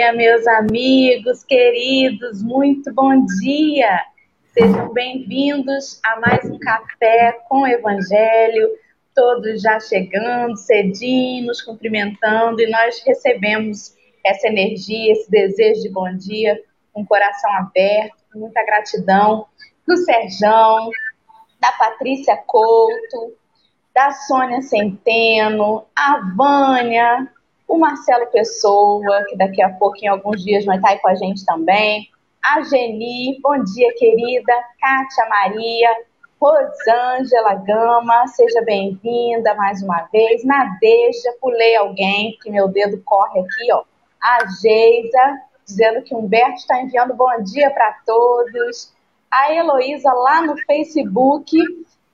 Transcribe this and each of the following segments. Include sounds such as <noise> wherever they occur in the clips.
Dia, meus amigos queridos, muito bom dia. Sejam bem-vindos a mais um café com Evangelho. Todos já chegando cedinho, nos cumprimentando, e nós recebemos essa energia, esse desejo de bom dia, o coração aberto, muita gratidão do Serjão, da Patrícia Couto, da Sônia Centeno, a Vânia, o Marcelo Pessoa, que daqui a pouco, em alguns dias, vai estar aí com a gente também, a Geni, bom dia, querida, Kátia Maria, Rosângela Gama, seja bem-vinda mais uma vez, Nadeja, pulei alguém, que meu dedo corre aqui, ó, a Geisa, dizendo que Humberto está enviando bom dia para todos, a Heloísa lá no Facebook,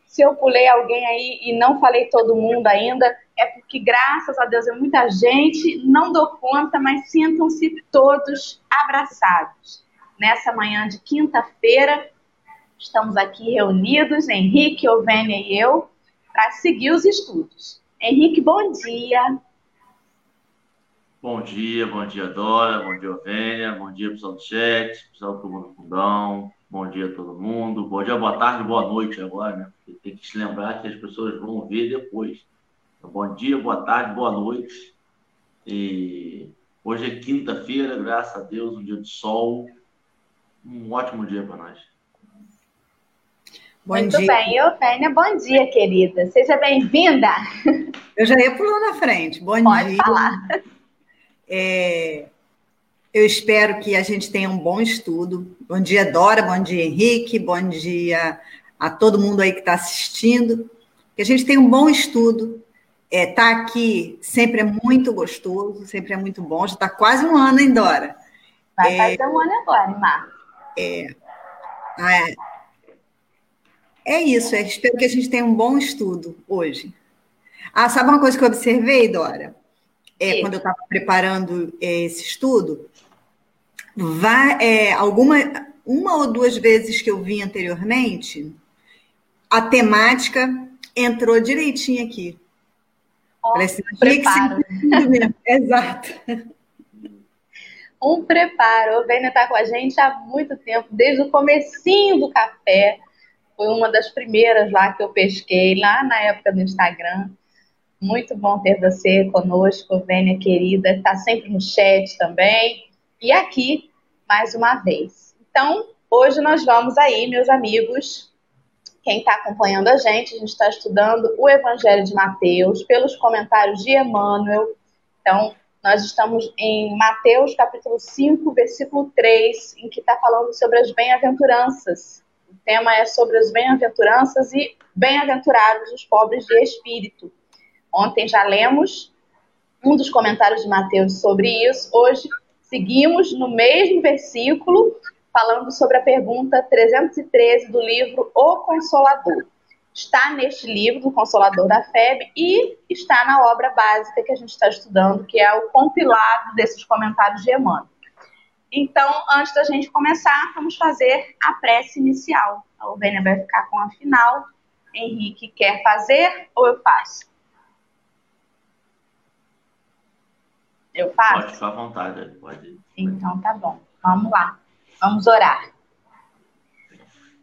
se eu pulei alguém aí e não falei todo mundo ainda, é porque, graças a Deus, é muita gente, não dou conta, mas sintam-se todos abraçados. Nessa manhã de quinta-feira, estamos aqui reunidos, Henrique, Ovênia e eu, para seguir os estudos. Henrique, bom dia. Bom dia, bom dia, Dora, bom dia, Ovênia, bom dia, pessoal do chat, pessoal do Mundo Fundão, Bom dia a todo mundo. Bom dia, boa tarde, boa noite agora, né? Porque tem que se lembrar que as pessoas vão ver depois. Bom dia, boa tarde, boa noite. E hoje é quinta-feira, graças a Deus, um dia de sol. Um ótimo dia para nós. Bom Muito dia. bem, Eufênia, bom dia, querida. Seja bem-vinda. Eu já ia pulando na frente. Bom Pode dia. Pode falar. É, eu espero que a gente tenha um bom estudo. Bom dia, Dora, bom dia, Henrique, bom dia a todo mundo aí que está assistindo. Que a gente tenha um bom estudo. É, tá aqui sempre é muito gostoso, sempre é muito bom. Já está quase um ano, hein, Dora? Vai é, fazer um ano agora, em março. É, é, é isso, é, espero que a gente tenha um bom estudo hoje. Ah, sabe uma coisa que eu observei, Dora? É, quando eu estava preparando é, esse estudo, vai, é, alguma, uma ou duas vezes que eu vi anteriormente, a temática entrou direitinho aqui. Um preparo. <laughs> Exato. Um preparo. O Vênia está com a gente há muito tempo, desde o comecinho do café. Foi uma das primeiras lá que eu pesquei, lá na época do Instagram. Muito bom ter você conosco, Vênia querida. Está sempre no chat também e aqui mais uma vez. Então, hoje nós vamos aí, meus amigos, quem está acompanhando a gente, a gente está estudando o Evangelho de Mateus pelos comentários de Emmanuel. Então, nós estamos em Mateus capítulo 5, versículo 3, em que está falando sobre as bem-aventuranças. O tema é sobre as bem-aventuranças e bem-aventurados os pobres de espírito. Ontem já lemos um dos comentários de Mateus sobre isso. Hoje Seguimos no mesmo versículo, falando sobre a pergunta 313 do livro O Consolador. Está neste livro, do Consolador da FEB, e está na obra básica que a gente está estudando, que é o compilado desses comentários de Emmanuel. Então, antes da gente começar, vamos fazer a prece inicial. A Ovênia vai ficar com a final. Henrique quer fazer ou eu faço? Eu faço? Pode ficar à vontade, pode. Então tá bom. Vamos lá. Vamos orar.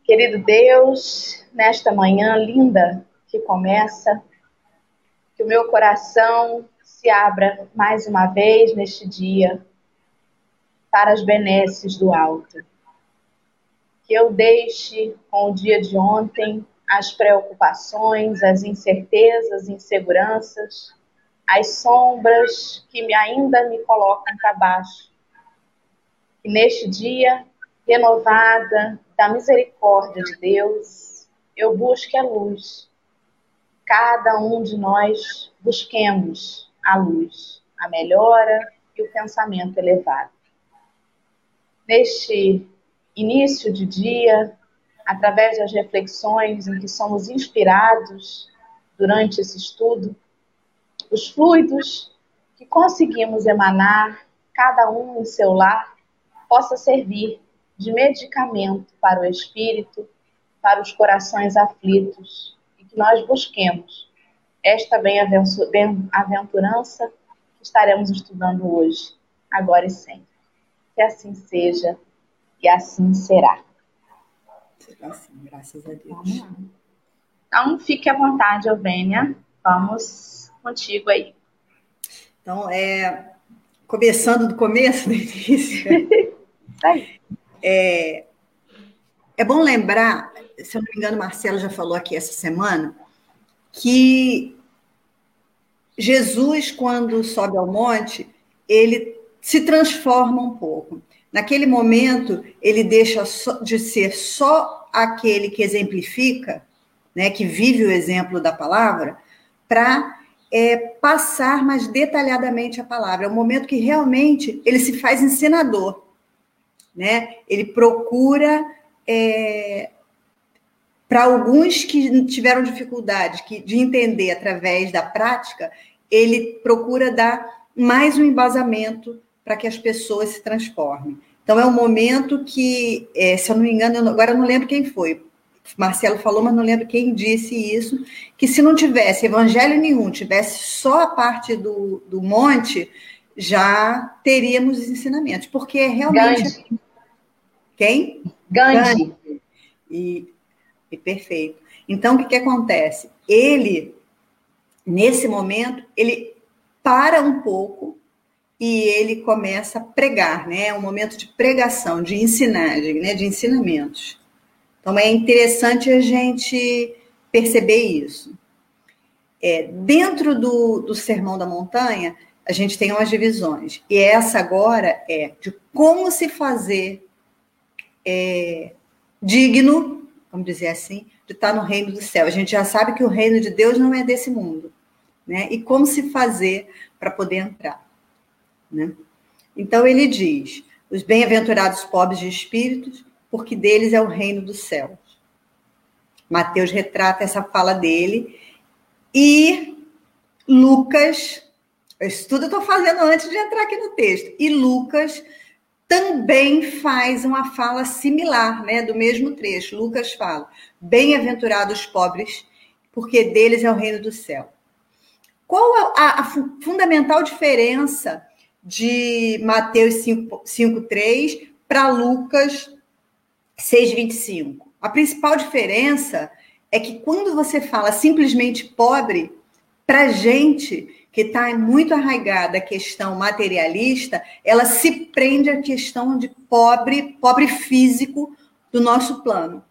Querido Deus, nesta manhã linda que começa, que o meu coração se abra mais uma vez neste dia para as benesses do alto. Que eu deixe com o dia de ontem as preocupações, as incertezas, inseguranças, as sombras que ainda me colocam para baixo. E neste dia, renovada da misericórdia de Deus, eu busque a luz. Cada um de nós busquemos a luz, a melhora e o pensamento elevado. Neste início de dia, através das reflexões em que somos inspirados durante esse estudo, os fluidos que conseguimos emanar, cada um em seu lar, possa servir de medicamento para o espírito, para os corações aflitos, e que nós busquemos esta bem-aventurança que estaremos estudando hoje, agora e sempre. Que assim seja e assim será. Será assim, graças a Deus. Então, fique à vontade, Ovênia. Vamos contigo aí. Então, é, começando do começo, <laughs> do início. É, é bom lembrar, se eu não me engano, Marcelo já falou aqui essa semana, que Jesus, quando sobe ao monte, ele se transforma um pouco. Naquele momento, ele deixa de ser só aquele que exemplifica, né, que vive o exemplo da palavra, para é, passar mais detalhadamente a palavra. É um momento que realmente ele se faz ensinador, né? Ele procura é, para alguns que tiveram dificuldade que, de entender através da prática, ele procura dar mais um embasamento para que as pessoas se transformem. Então, é um momento que, é, se eu não me engano, agora eu não lembro quem foi, Marcelo falou, mas não lembro quem disse isso, que se não tivesse evangelho nenhum, tivesse só a parte do, do monte, já teríamos os ensinamentos, porque é realmente... Gandhi. Quem? Gandhi. Gandhi. E, e perfeito. Então, o que, que acontece? Ele, nesse momento, ele para um pouco e ele começa a pregar, né? É um momento de pregação, de ensinagem, né? De ensinamentos. Então é interessante a gente perceber isso. É, dentro do, do Sermão da Montanha, a gente tem umas divisões. E essa agora é de como se fazer é, digno, vamos dizer assim, de estar no reino do céu. A gente já sabe que o reino de Deus não é desse mundo. Né? E como se fazer para poder entrar. Né? Então ele diz: os bem-aventurados pobres de espíritos, porque deles é o reino dos céus. Mateus retrata essa fala dele e Lucas, isso tudo eu estou fazendo antes de entrar aqui no texto, e Lucas também faz uma fala similar, né, do mesmo trecho. Lucas fala: Bem-aventurados pobres, porque deles é o reino do céu. Qual a, a fundamental diferença de Mateus 5,3 para Lucas 6,25. A principal diferença é que quando você fala simplesmente pobre, para gente que está muito arraigada a questão materialista, ela se prende à questão de pobre, pobre físico do nosso plano.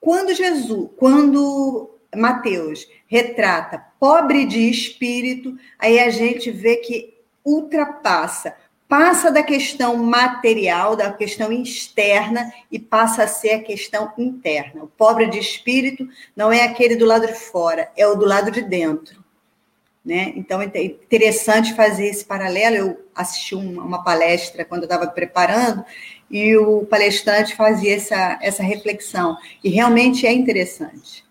Quando Jesus, quando Mateus retrata pobre de espírito, aí a gente vê que ultrapassa, passa da questão material, da questão externa e passa a ser a questão interna. O pobre de espírito não é aquele do lado de fora, é o do lado de dentro. Né? Então é interessante fazer esse paralelo. Eu assisti uma palestra quando eu estava preparando e o palestrante fazia essa, essa reflexão e realmente é interessante,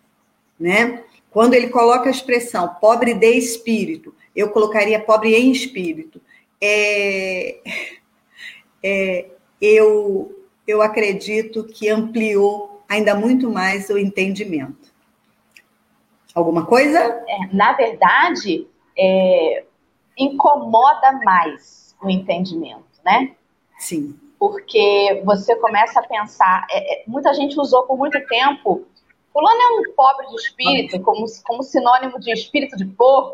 né? Quando ele coloca a expressão pobre de espírito, eu colocaria pobre em espírito. É, é, eu, eu acredito que ampliou ainda muito mais o entendimento. Alguma coisa? É, na verdade, é, incomoda mais o entendimento, né? Sim. Porque você começa a pensar. É, é, muita gente usou por muito tempo. Fulano é um pobre de espírito, como, como sinônimo de espírito de porco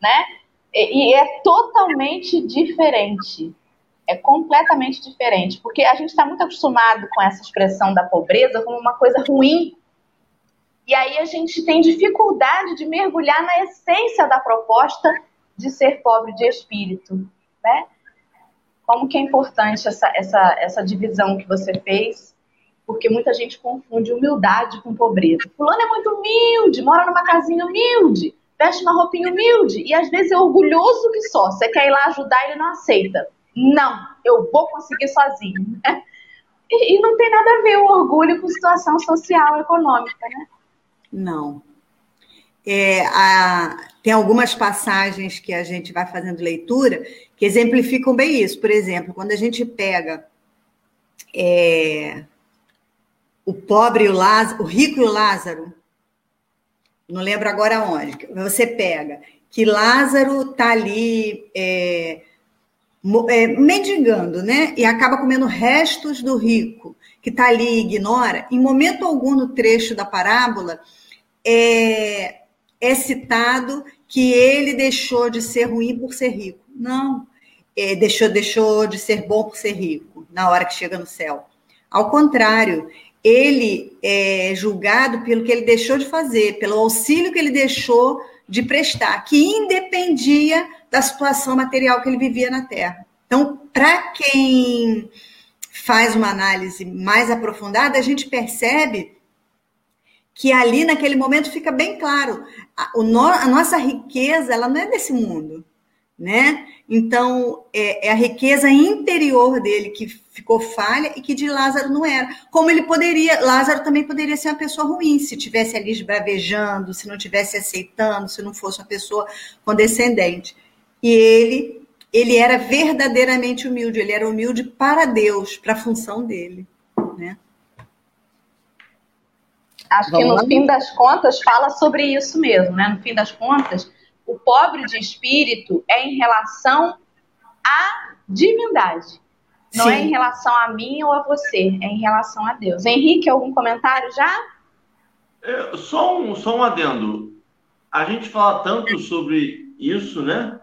né? E, e é totalmente diferente. É completamente diferente, porque a gente está muito acostumado com essa expressão da pobreza como uma coisa ruim. E aí a gente tem dificuldade de mergulhar na essência da proposta de ser pobre de espírito, né? Como que é importante essa, essa, essa divisão que você fez, porque muita gente confunde humildade com pobreza. Fulano é muito humilde, mora numa casinha humilde veste uma roupinha humilde e às vezes é orgulhoso que só. Você quer ir lá ajudar, ele não aceita. Não, eu vou conseguir sozinho. Né? E, e, não tem nada a ver o orgulho com situação social econômica, né? Não. É, a, tem algumas passagens que a gente vai fazendo leitura que exemplificam bem isso. Por exemplo, quando a gente pega é, o pobre e o Lázaro, o rico e o Lázaro, não lembro agora onde, você pega que Lázaro está ali é, é, mendigando, né? E acaba comendo restos do rico, que está ali e ignora. Em momento algum no trecho da parábola é, é citado que ele deixou de ser ruim por ser rico. Não, é, deixou, deixou de ser bom por ser rico na hora que chega no céu. Ao contrário, ele é julgado pelo que ele deixou de fazer, pelo auxílio que ele deixou de prestar, que independia da situação material que ele vivia na Terra. Então, para quem faz uma análise mais aprofundada, a gente percebe que ali naquele momento fica bem claro, a, a nossa riqueza ela não é desse mundo, né? Então, é, é, a riqueza interior dele que ficou falha e que de Lázaro não era. Como ele poderia, Lázaro também poderia ser uma pessoa ruim, se tivesse ali esbravejando, se não tivesse aceitando, se não fosse uma pessoa condescendente. E ele, ele era verdadeiramente humilde, ele era humilde para Deus, para a função dele, né? Acho Vamos que no lá? fim das contas fala sobre isso mesmo, né? No fim das contas, o pobre de espírito é em relação à divindade. Não Sim. é em relação a mim ou a você, é em relação a Deus. Henrique, algum comentário já? É, só, um, só um adendo. A gente fala tanto sobre isso, né?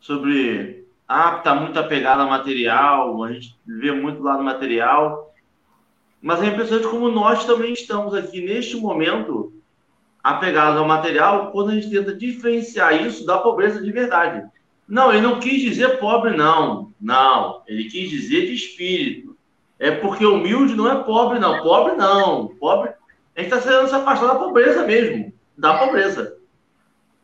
Sobre, ah, tá muito apegado ao material, a gente vê muito lá no material. Mas é impressionante como nós também estamos aqui neste momento apegados ao material quando a gente tenta diferenciar isso da pobreza de verdade. Não, ele não quis dizer pobre, não. Não, ele quis dizer de espírito. É porque humilde não é pobre, não. Pobre, não. Pobre. A gente está querendo se afastar da pobreza mesmo. Da pobreza.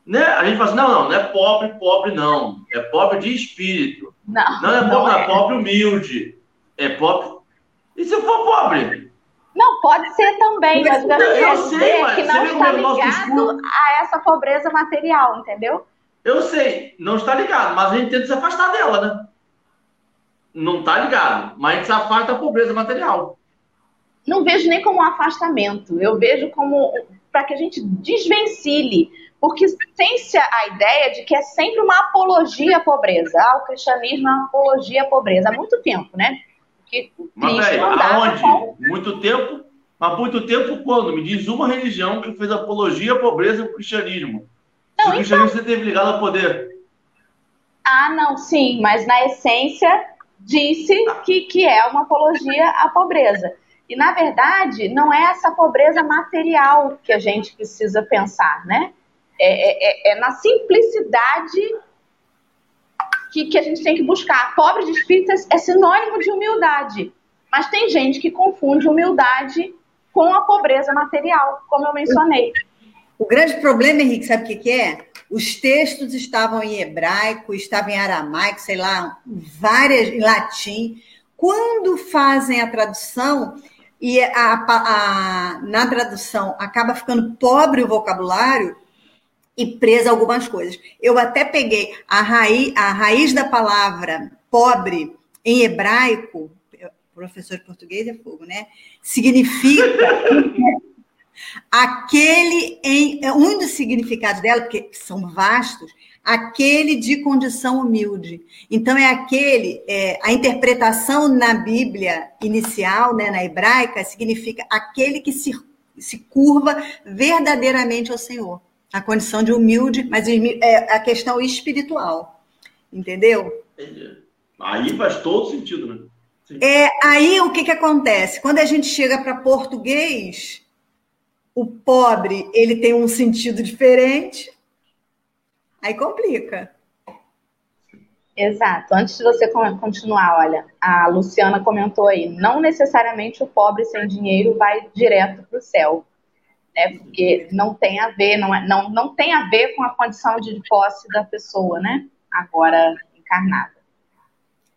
Né? A gente fala assim, não, não, não é pobre, pobre, não. É pobre de espírito. Não, não é pobre, não é. é pobre humilde. É pobre. E se eu for pobre? Não, pode ser também, mas o que eu quero dizer é que não está ligado a essa pobreza material, entendeu? Eu sei, não está ligado, mas a gente tenta se afastar dela, né? Não está ligado, mas a gente se afasta da pobreza material. Não vejo nem como um afastamento, eu vejo como para que a gente desvencilhe, porque tem-se a ideia de que é sempre uma apologia à pobreza. Ah, o cristianismo é uma apologia à pobreza há muito tempo, né? Que mas peraí, aonde? Com... Muito tempo? Mas muito tempo quando? Me diz uma religião que fez apologia à pobreza e ao cristianismo. Não, o cristianismo então... teve ligado ao poder. Ah, não, sim, mas na essência disse que, que é uma apologia à pobreza. E, na verdade, não é essa pobreza material que a gente precisa pensar, né? É, é, é, é na simplicidade que, que a gente tem que buscar. Pobre de espírito é sinônimo de humildade. Mas tem gente que confunde humildade com a pobreza material, como eu mencionei. O grande problema, Henrique, sabe o que, é? Os textos estavam em hebraico, estavam em aramaico, sei lá, várias em latim. Quando fazem a tradução e a, a, na tradução acaba ficando pobre o vocabulário, e presa algumas coisas. Eu até peguei a raiz, a raiz da palavra pobre em hebraico, professor de português é fogo, né? Significa <laughs> aquele em é um dos significados dela, porque são vastos, aquele de condição humilde. Então é aquele, é, a interpretação na Bíblia inicial, né, na hebraica, significa aquele que se, se curva verdadeiramente ao Senhor a condição de humilde, mas é a questão espiritual. Entendeu? Aí faz todo sentido, né? Sim. É, aí o que, que acontece? Quando a gente chega para português, o pobre ele tem um sentido diferente, aí complica. Exato. Antes de você continuar, olha, a Luciana comentou aí, não necessariamente o pobre sem dinheiro vai direto para o céu né? Porque não tem a ver, não, é, não, não tem a ver com a condição de posse da pessoa, né? Agora encarnada.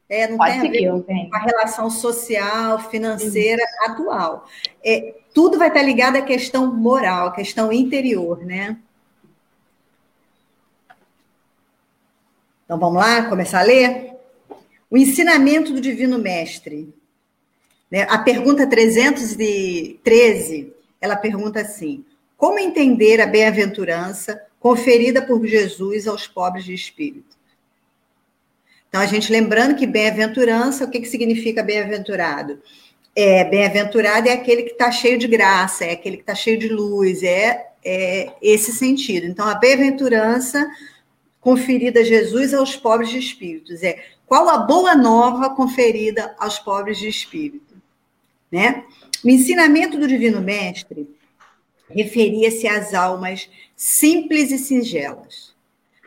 É, não Pode tem seguir, a ver com a relação social, financeira Isso. atual. É, tudo vai estar ligado à questão moral, à questão interior, né? Então vamos lá, começar a ler? O ensinamento do Divino Mestre. Né? A pergunta 313 ela pergunta assim: como entender a bem-aventurança conferida por Jesus aos pobres de espírito. Então, a gente lembrando que bem-aventurança, o que, que significa bem-aventurado? É, bem-aventurado é aquele que está cheio de graça, é aquele que está cheio de luz, é, é esse sentido. Então, a bem-aventurança conferida a Jesus aos pobres de espíritos é qual a boa nova conferida aos pobres de espírito, né? O ensinamento do Divino Mestre referia-se às almas simples e singelas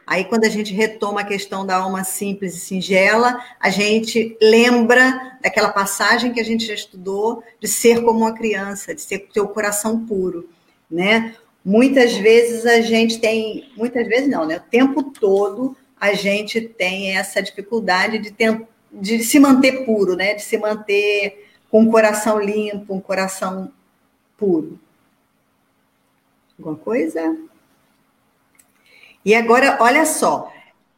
Aí, quando a gente retoma a questão da alma simples e singela, a gente lembra daquela passagem que a gente já estudou de ser como uma criança, de ser ter o coração puro, né? Muitas vezes a gente tem, muitas vezes não, né? O tempo todo a gente tem essa dificuldade de, ter, de se manter puro, né? De se manter com o coração limpo, um coração puro. Alguma coisa? E agora, olha só,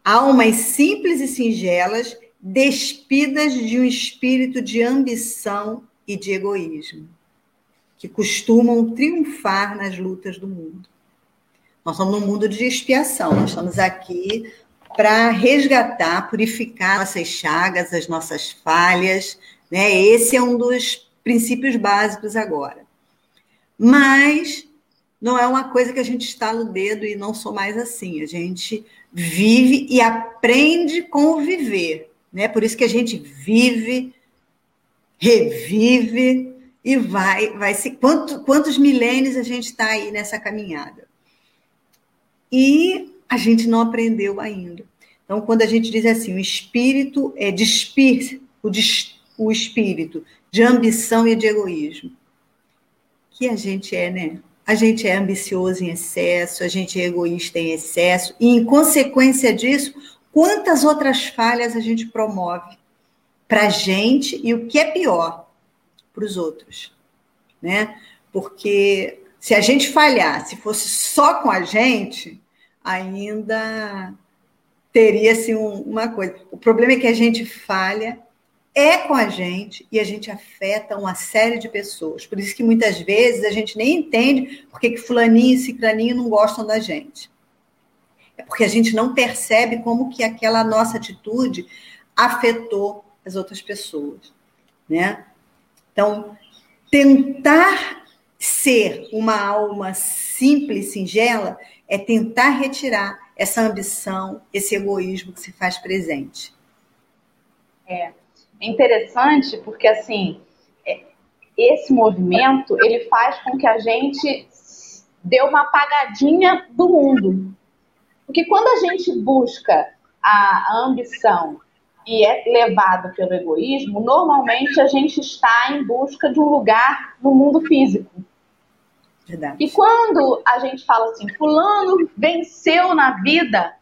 almas simples e singelas, despidas de um espírito de ambição e de egoísmo, que costumam triunfar nas lutas do mundo. Nós estamos num mundo de expiação, nós estamos aqui para resgatar, purificar nossas chagas, as nossas falhas, né? Esse é um dos princípios básicos agora. Mas não é uma coisa que a gente estala o dedo e não sou mais assim. A gente vive e aprende com o viver. Né? Por isso que a gente vive, revive e vai, vai se. Quanto, quantos milênios a gente está aí nessa caminhada? E a gente não aprendeu ainda. Então, quando a gente diz assim, o espírito é despir o, des, o espírito de ambição e de egoísmo, que a gente é, né? a gente é ambicioso em excesso, a gente é egoísta em excesso, e em consequência disso, quantas outras falhas a gente promove para a gente e o que é pior, para os outros, né? Porque se a gente falhar, se fosse só com a gente, ainda teria-se assim, um, uma coisa. O problema é que a gente falha é com a gente e a gente afeta uma série de pessoas. Por isso que muitas vezes a gente nem entende porque que fulaninho e ciclaninho não gostam da gente. É porque a gente não percebe como que aquela nossa atitude afetou as outras pessoas, né? Então, tentar ser uma alma simples, singela, é tentar retirar essa ambição, esse egoísmo que se faz presente. É, é interessante porque, assim, é, esse movimento, ele faz com que a gente dê uma apagadinha do mundo. Porque quando a gente busca a ambição e é levado pelo egoísmo, normalmente a gente está em busca de um lugar no mundo físico. Verdade. E quando a gente fala assim, fulano venceu na vida,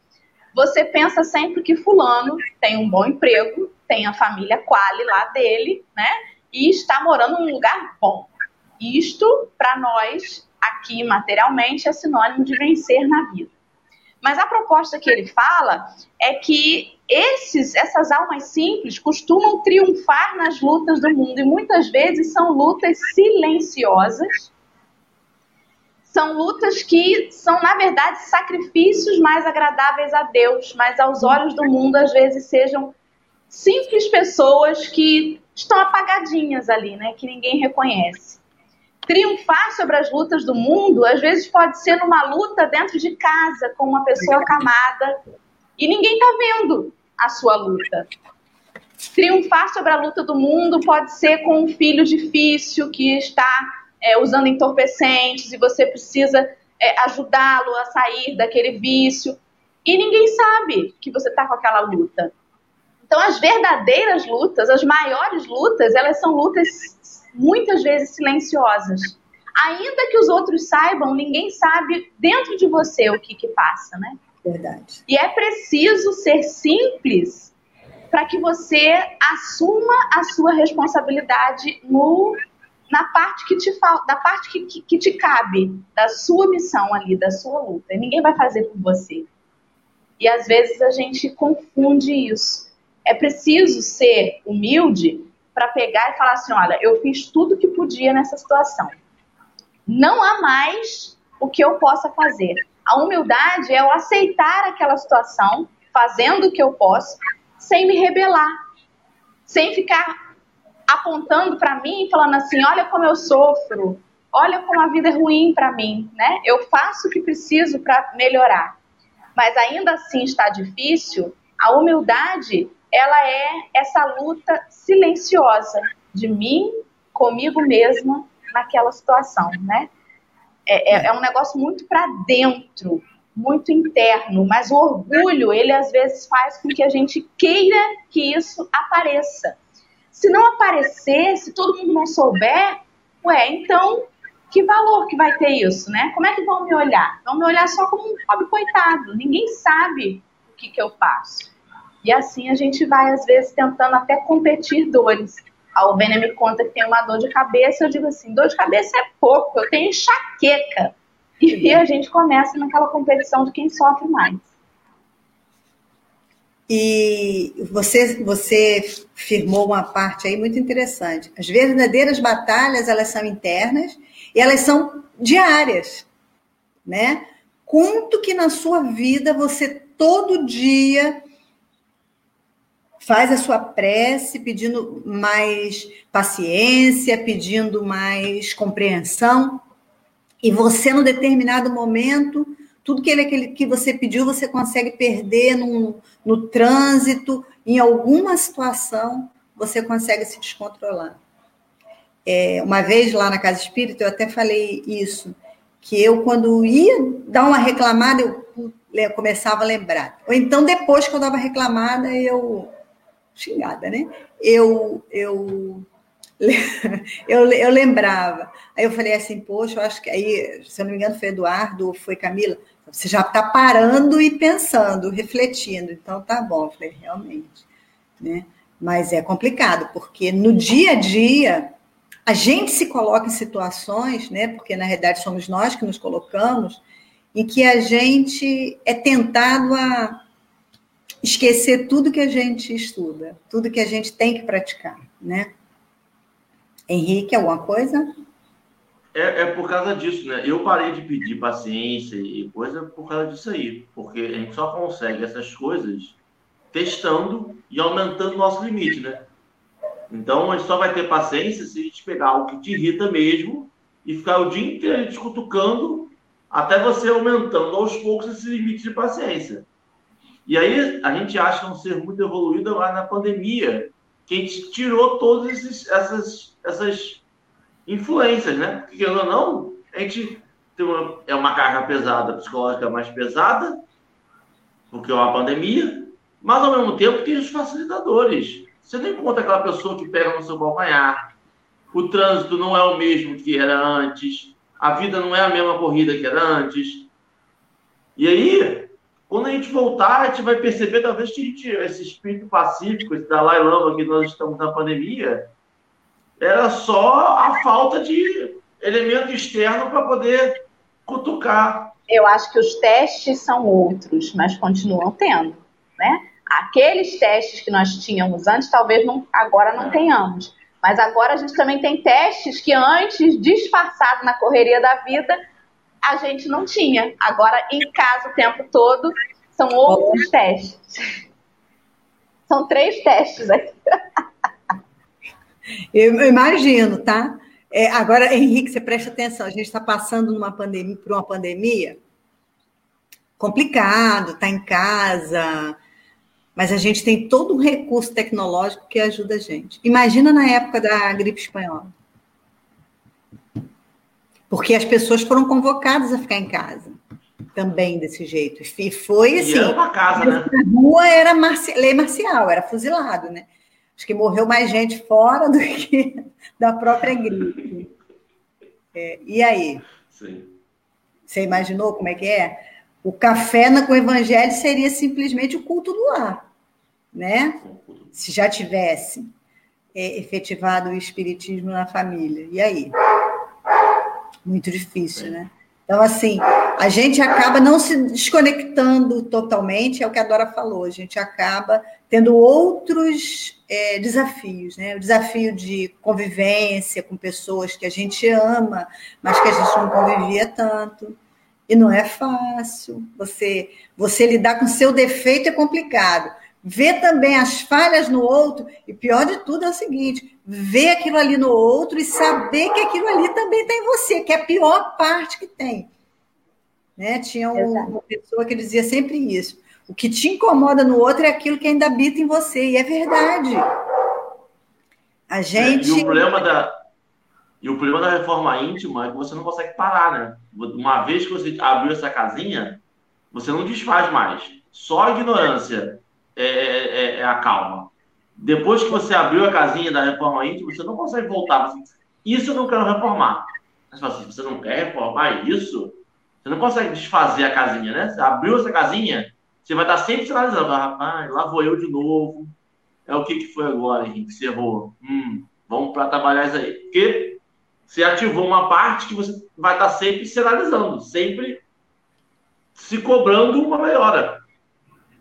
você pensa sempre que fulano tem um bom emprego, tem a família Quali lá dele, né? E está morando num lugar bom. Isto, para nós, aqui materialmente, é sinônimo de vencer na vida. Mas a proposta que ele fala é que esses, essas almas simples costumam triunfar nas lutas do mundo e muitas vezes são lutas silenciosas. São lutas que são, na verdade, sacrifícios mais agradáveis a Deus, mas aos olhos do mundo às vezes sejam simples pessoas que estão apagadinhas ali, né? Que ninguém reconhece. Triunfar sobre as lutas do mundo, às vezes pode ser numa luta dentro de casa com uma pessoa camada e ninguém está vendo a sua luta. Triunfar sobre a luta do mundo pode ser com um filho difícil que está é, usando entorpecentes e você precisa é, ajudá-lo a sair daquele vício. E ninguém sabe que você está com aquela luta. Então, as verdadeiras lutas, as maiores lutas, elas são lutas muitas vezes silenciosas. Ainda que os outros saibam, ninguém sabe dentro de você o que, que passa, né? Verdade. E é preciso ser simples para que você assuma a sua responsabilidade no, na parte que te da parte que, que, que te cabe, da sua missão ali, da sua luta. Ninguém vai fazer por você. E às vezes a gente confunde isso. É preciso ser humilde para pegar e falar assim: olha, eu fiz tudo que podia nessa situação. Não há mais o que eu possa fazer. A humildade é o aceitar aquela situação, fazendo o que eu posso, sem me rebelar, sem ficar apontando para mim e falando assim: olha como eu sofro, olha como a vida é ruim para mim, né? Eu faço o que preciso para melhorar. Mas ainda assim está difícil. A humildade, ela é essa luta silenciosa de mim comigo mesma naquela situação, né? É, é, é um negócio muito para dentro, muito interno, mas o orgulho, ele às vezes faz com que a gente queira que isso apareça. Se não aparecer, se todo mundo não souber, ué, então que valor que vai ter isso, né? Como é que vão me olhar? Vão me olhar só como um pobre coitado. Ninguém sabe o que, que eu faço. E assim a gente vai, às vezes, tentando até competir dores. A Alvênia me conta que tem uma dor de cabeça, eu digo assim, dor de cabeça é pouco, eu tenho enxaqueca. E a gente começa naquela competição de quem sofre mais. E você, você firmou uma parte aí muito interessante. As verdadeiras batalhas, elas são internas e elas são diárias, né? Quanto que na sua vida você todo dia faz a sua prece pedindo mais paciência, pedindo mais compreensão, e você, no determinado momento, tudo que, ele, que você pediu, você consegue perder no, no trânsito, em alguma situação, você consegue se descontrolar. É, uma vez lá na Casa Espírita, eu até falei isso, que eu, quando ia dar uma reclamada, eu, eu começava a lembrar. Ou então, depois que eu dava reclamada, eu. Xingada, né? Eu, eu <laughs> eu, eu lembrava. Aí eu falei assim, poxa, eu acho que aí, se eu não me engano, foi Eduardo ou foi Camila, você já está parando e pensando, refletindo. Então tá bom, eu falei, realmente. Né? Mas é complicado, porque no dia a dia a gente se coloca em situações, né? Porque na realidade somos nós que nos colocamos, em que a gente é tentado a esquecer tudo que a gente estuda, tudo que a gente tem que praticar, né? Henrique, alguma coisa? É, é, por causa disso, né? Eu parei de pedir paciência e coisa por causa disso aí. Porque a gente só consegue essas coisas testando e aumentando o nosso limite, né? Então a gente só vai ter paciência se a gente pegar algo que te irrita mesmo e ficar o dia inteiro discutucando até você aumentando aos poucos esse limite de paciência. E aí a gente acha um ser muito evoluído lá na pandemia, que a gente tirou todas essas, essas influências, né? Porque, querendo ou não, a gente tem uma, é uma carga pesada, psicológica mais pesada, porque é uma pandemia, mas ao mesmo tempo tem os facilitadores. Você não encontra aquela pessoa que pega no seu calcanhar, o trânsito não é o mesmo que era antes, a vida não é a mesma corrida que era antes. E aí, quando a gente voltar, a gente vai perceber, talvez, que gente, esse espírito pacífico, esse Dalai Lama que nós estamos na pandemia, era só a falta de elemento externo para poder cutucar. Eu acho que os testes são outros, mas continuam tendo, né? Aqueles testes que nós tínhamos antes, talvez não, agora não tenhamos. Mas agora a gente também tem testes que antes, disfarçado na correria da vida, a gente não tinha. Agora, em casa o tempo todo, são outros testes. <laughs> São três testes aqui. Eu imagino, tá? É, agora, Henrique, você presta atenção, a gente está passando numa pandemia, por uma pandemia complicado, está em casa, mas a gente tem todo um recurso tecnológico que ajuda a gente. Imagina na época da gripe espanhola. Porque as pessoas foram convocadas a ficar em casa também desse jeito. E foi assim. E era uma casa, né? A rua era marci lei marcial, era fuzilado, né? Acho que morreu mais gente fora <laughs> do que da própria gripe. É, e aí? Sim. Você imaginou como é que é? O café com o evangelho seria simplesmente o culto do lar, né? Se já tivesse é, efetivado o espiritismo na família. E aí? Muito difícil, né? Então, assim, a gente acaba não se desconectando totalmente, é o que a Dora falou, a gente acaba tendo outros é, desafios, né? O desafio de convivência com pessoas que a gente ama, mas que a gente não convivia tanto. E não é fácil. Você, você lidar com seu defeito é complicado. Ver também as falhas no outro, e pior de tudo é o seguinte: ver aquilo ali no outro e saber que aquilo ali também está em você, que é a pior parte que tem. Né? Tinha um, uma pessoa que dizia sempre isso. O que te incomoda no outro é aquilo que ainda habita em você, e é verdade. A gente. É, e o problema da, e o problema da reforma íntima é que você não consegue parar, né? Uma vez que você abriu essa casinha, você não desfaz mais. Só a ignorância é, é, é, é a calma. Depois que você abriu a casinha da reforma íntima, você não consegue voltar. Isso eu não quero reformar. Mas assim, você não quer reformar isso? Você não consegue desfazer a casinha, né? Você abriu essa casinha, você vai estar sempre sinalizando. Rapaz, lá vou eu de novo. É o que, que foi agora, Henrique? Você errou. Hum, vamos para trabalhar isso aí. Porque você ativou uma parte que você vai estar sempre sinalizando, sempre se cobrando uma melhora.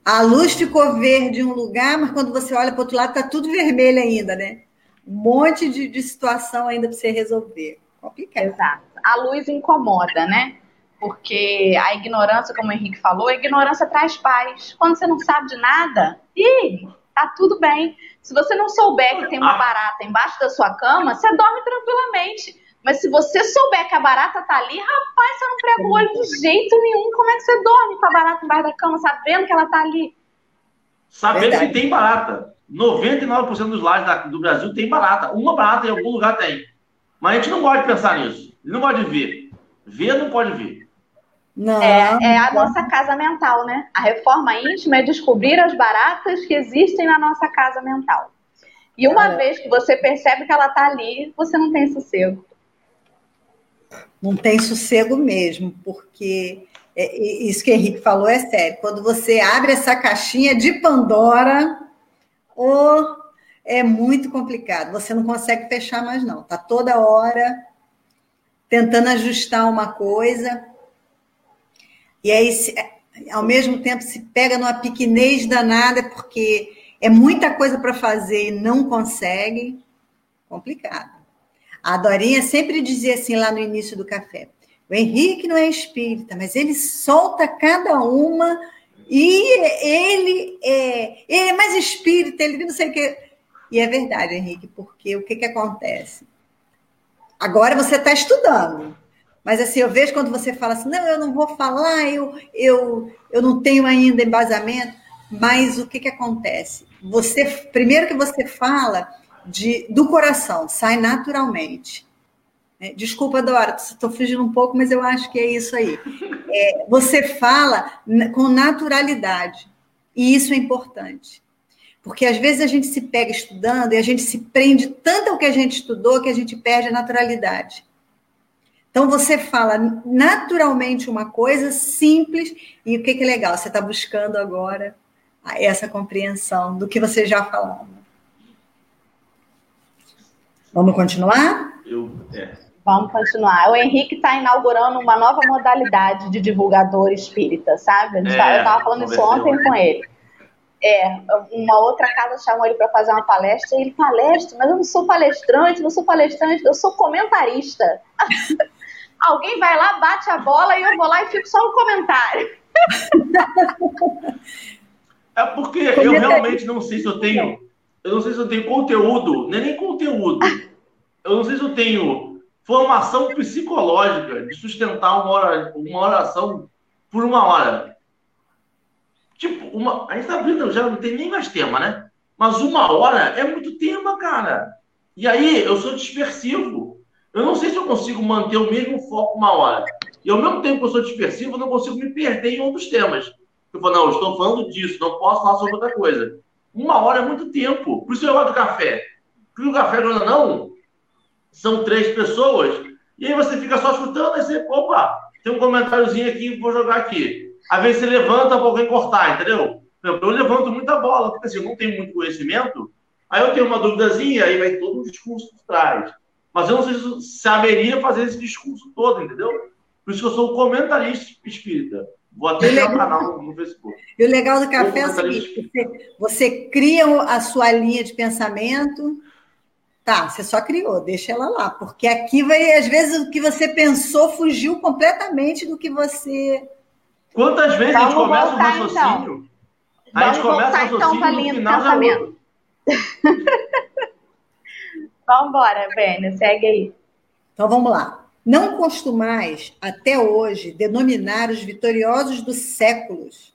A luz ficou verde em um lugar, mas quando você olha para o outro lado, está tudo vermelho ainda, né? Um monte de, de situação ainda para você resolver. Complicado. Exato. A luz incomoda, né? Porque a ignorância, como o Henrique falou, a ignorância traz paz. Quando você não sabe de nada, ih, tá tudo bem. Se você não souber que tem uma barata embaixo da sua cama, você dorme tranquilamente. Mas se você souber que a barata tá ali, rapaz, você não prega o olho de jeito nenhum. Como é que você dorme com a barata embaixo da cama, sabendo que ela tá ali? Sabendo que tem barata. 99% dos lares do Brasil tem barata. Uma barata em algum lugar tem. Mas a gente não gosta de pensar nisso. Ele não gosta de ver. Ver não pode ver. Não. É, é a nossa casa mental, né? A reforma íntima é descobrir as baratas que existem na nossa casa mental. E uma é. vez que você percebe que ela tá ali, você não tem sossego não tem sossego mesmo, porque é, isso que o Henrique falou é sério. Quando você abre essa caixinha de Pandora, oh, é muito complicado. Você não consegue fechar mais, não. Está toda hora tentando ajustar uma coisa. E aí, ao mesmo tempo, se pega numa pequenez danada, porque é muita coisa para fazer e não consegue. Complicado. A Dorinha sempre dizia assim lá no início do café: o Henrique não é espírita, mas ele solta cada uma e ele é, ele é mais espírita, ele não sei o que. E é verdade, Henrique, porque o que, que acontece? Agora você está estudando, mas assim, eu vejo quando você fala assim, não, eu não vou falar, eu, eu, eu não tenho ainda embasamento, mas o que, que acontece? Você, primeiro que você fala, de, do coração, sai naturalmente. É, desculpa, Dora, estou fugindo um pouco, mas eu acho que é isso aí. É, você fala com naturalidade, e isso é importante. Porque às vezes a gente se pega estudando e a gente se prende tanto ao que a gente estudou que a gente perde a naturalidade. Então você fala naturalmente uma coisa simples, e o que, que é legal? Você está buscando agora essa compreensão do que você já falava. Vamos continuar? Eu, é. Vamos continuar. O Henrique está inaugurando uma nova modalidade de divulgador espírita, sabe? É, eu estava falando isso ontem com ele. É, uma outra casa chamou ele para fazer uma palestra e ele palestra, mas eu não sou palestrante, não sou palestrante, eu sou comentarista. <laughs> Alguém vai lá, bate a bola e eu vou lá e fico só no comentário. <laughs> É porque eu realmente não sei se eu tenho eu não sei se eu tenho conteúdo, nem, nem conteúdo. Eu não sei se eu tenho formação psicológica de sustentar uma, hora, uma oração por uma hora. Tipo, uma, a gente tá vendo, já não tem nem mais tema, né? Mas uma hora é muito tema, cara. E aí eu sou dispersivo. Eu não sei se eu consigo manter o mesmo foco uma hora. E ao mesmo tempo que eu sou dispersivo, eu não consigo me perder em outros temas. Eu falo, não, eu estou falando disso, não posso falar sobre outra coisa. Uma hora é muito tempo. Por isso eu gosto do café. Porque o café, quando não, são três pessoas. E aí você fica só chutando, aí você, opa, tem um comentáriozinho aqui, vou jogar aqui. Às vezes você levanta para alguém cortar, entendeu? Eu levanto muita bola, porque assim, eu não tenho muito conhecimento. Aí eu tenho uma duvidazinha, aí vai todo um discurso por trás. Mas eu não sei se saberia fazer esse discurso todo, entendeu? Por isso que eu sou comentarista espírita. Vou até criar um canal no Facebook. E o legal do café é o seguinte: você, você cria a sua linha de pensamento, Tá, você só criou, deixa ela lá, porque aqui vai, às vezes, o que você pensou fugiu completamente do que você. Quantas vezes Vamos a gente começa voltar, um raciocínio? Então. A gente começa voltar, o raciocínio então, no final pensamento. <laughs> Vamos embora, Vênia, segue aí. Então vamos lá. Não costumais, até hoje, denominar os vitoriosos dos séculos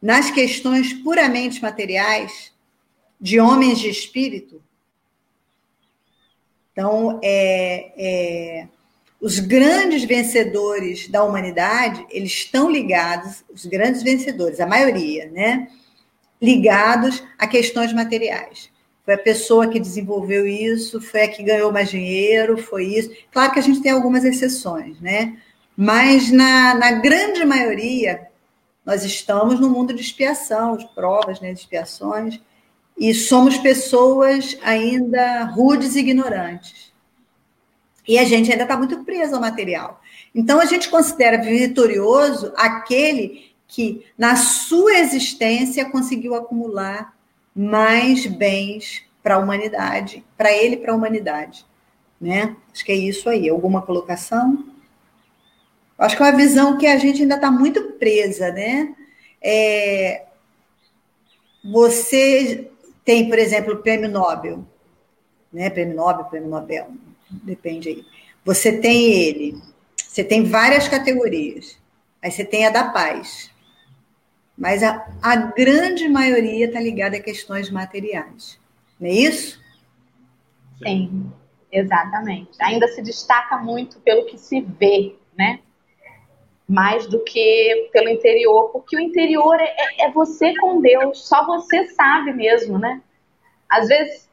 nas questões puramente materiais, de homens de espírito, então, é, é, os grandes vencedores da humanidade, eles estão ligados, os grandes vencedores, a maioria, né? Ligados a questões materiais. Foi a pessoa que desenvolveu isso, foi a que ganhou mais dinheiro, foi isso. Claro que a gente tem algumas exceções, né? Mas na, na grande maioria, nós estamos no mundo de expiação, de provas, né, de expiações e somos pessoas ainda rudes e ignorantes. E a gente ainda está muito preso ao material. Então, a gente considera vitorioso aquele que, na sua existência, conseguiu acumular mais bens para a humanidade, para ele e para a humanidade. Né? Acho que é isso aí. Alguma colocação? Acho que é uma visão que a gente ainda está muito presa, né? É, você tem, por exemplo, o prêmio Nobel, né? Prêmio Nobel, prêmio Nobel, depende aí. Você tem ele, você tem várias categorias. Aí você tem a da paz. Mas a, a grande maioria está ligada a questões materiais. Não é isso? Sim, exatamente. Ainda se destaca muito pelo que se vê, né? mais do que pelo interior, porque o interior é, é, é, você com Deus, só você sabe mesmo, né? Às vezes,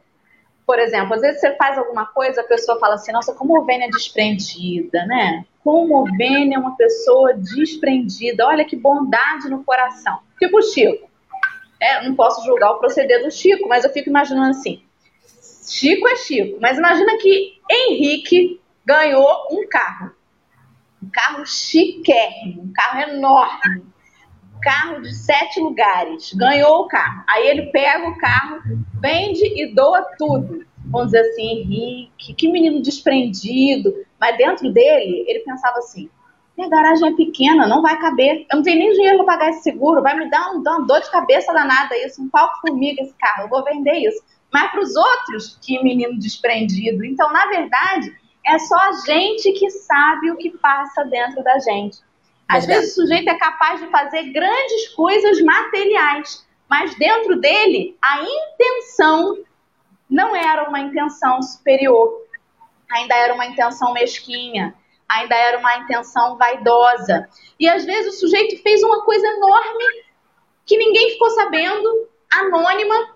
por exemplo, às vezes você faz alguma coisa, a pessoa fala assim, nossa, como o Vênia é desprendida, né? Como o Vênia é uma pessoa desprendida, olha que bondade no coração. Tipo o Chico. É, não posso julgar o proceder do Chico, mas eu fico imaginando assim, Chico é Chico, mas imagina que Henrique ganhou um carro um carro chiquérrimo, um carro enorme, um carro de sete lugares. Ganhou o carro. Aí ele pega o carro, vende e doa tudo. Vamos dizer assim, Henrique, que menino desprendido. Mas dentro dele, ele pensava assim: minha garagem é pequena, não vai caber. Eu não tenho nem dinheiro para pagar esse seguro, vai me dar, um, dar uma dor de cabeça danada isso, um palco formiga esse carro, eu vou vender isso. Mas para os outros, que menino desprendido. Então, na verdade, é só a gente que sabe o que passa dentro da gente. Às Verdade. vezes o sujeito é capaz de fazer grandes coisas materiais, mas dentro dele a intenção não era uma intenção superior, ainda era uma intenção mesquinha, ainda era uma intenção vaidosa. E às vezes o sujeito fez uma coisa enorme que ninguém ficou sabendo, anônima,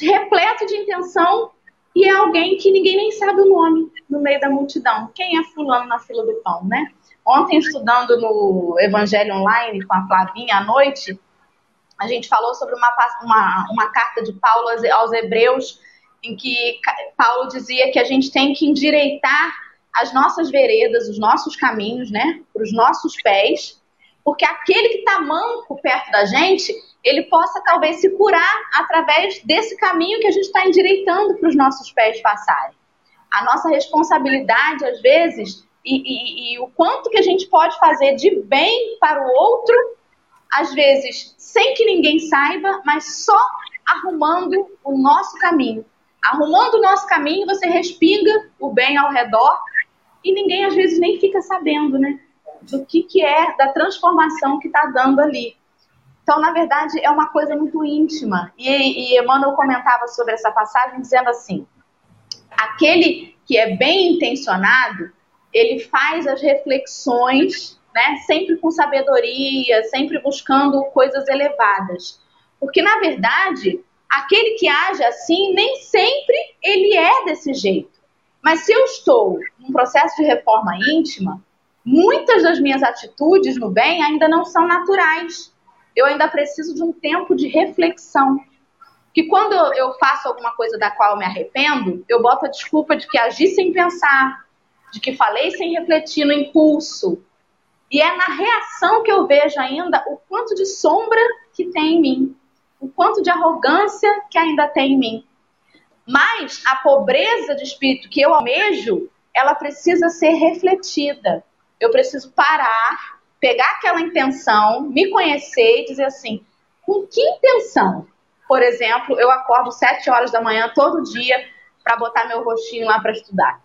repleto de intenção, e é alguém que ninguém nem sabe o nome no meio da multidão. Quem é fulano na fila do pão, né? Ontem, estudando no Evangelho Online com a Flavinha à noite, a gente falou sobre uma, uma, uma carta de Paulo aos Hebreus, em que Paulo dizia que a gente tem que endireitar as nossas veredas, os nossos caminhos, né, para os nossos pés, porque aquele que está manco perto da gente, ele possa talvez se curar através desse caminho que a gente está endireitando para os nossos pés passarem. A nossa responsabilidade, às vezes, e, e, e, o quanto que a gente pode fazer de bem para o outro, às vezes sem que ninguém saiba, mas só arrumando o nosso caminho. Arrumando o nosso caminho, você respinga o bem ao redor e ninguém às vezes nem fica sabendo, né? Do que, que é, da transformação que está dando ali. Então, na verdade, é uma coisa muito íntima. E, e Emmanuel comentava sobre essa passagem dizendo assim: aquele que é bem intencionado, ele faz as reflexões, né, sempre com sabedoria, sempre buscando coisas elevadas. Porque, na verdade, aquele que age assim, nem sempre ele é desse jeito. Mas se eu estou num processo de reforma íntima, muitas das minhas atitudes no bem ainda não são naturais eu ainda preciso de um tempo de reflexão. Que quando eu faço alguma coisa da qual eu me arrependo, eu boto a desculpa de que agi sem pensar, de que falei sem refletir no impulso. E é na reação que eu vejo ainda o quanto de sombra que tem em mim, o quanto de arrogância que ainda tem em mim. Mas a pobreza de espírito que eu almejo, ela precisa ser refletida. Eu preciso parar, pegar aquela intenção, me conhecer e dizer assim: com que intenção? Por exemplo, eu acordo sete horas da manhã todo dia para botar meu rostinho lá para estudar.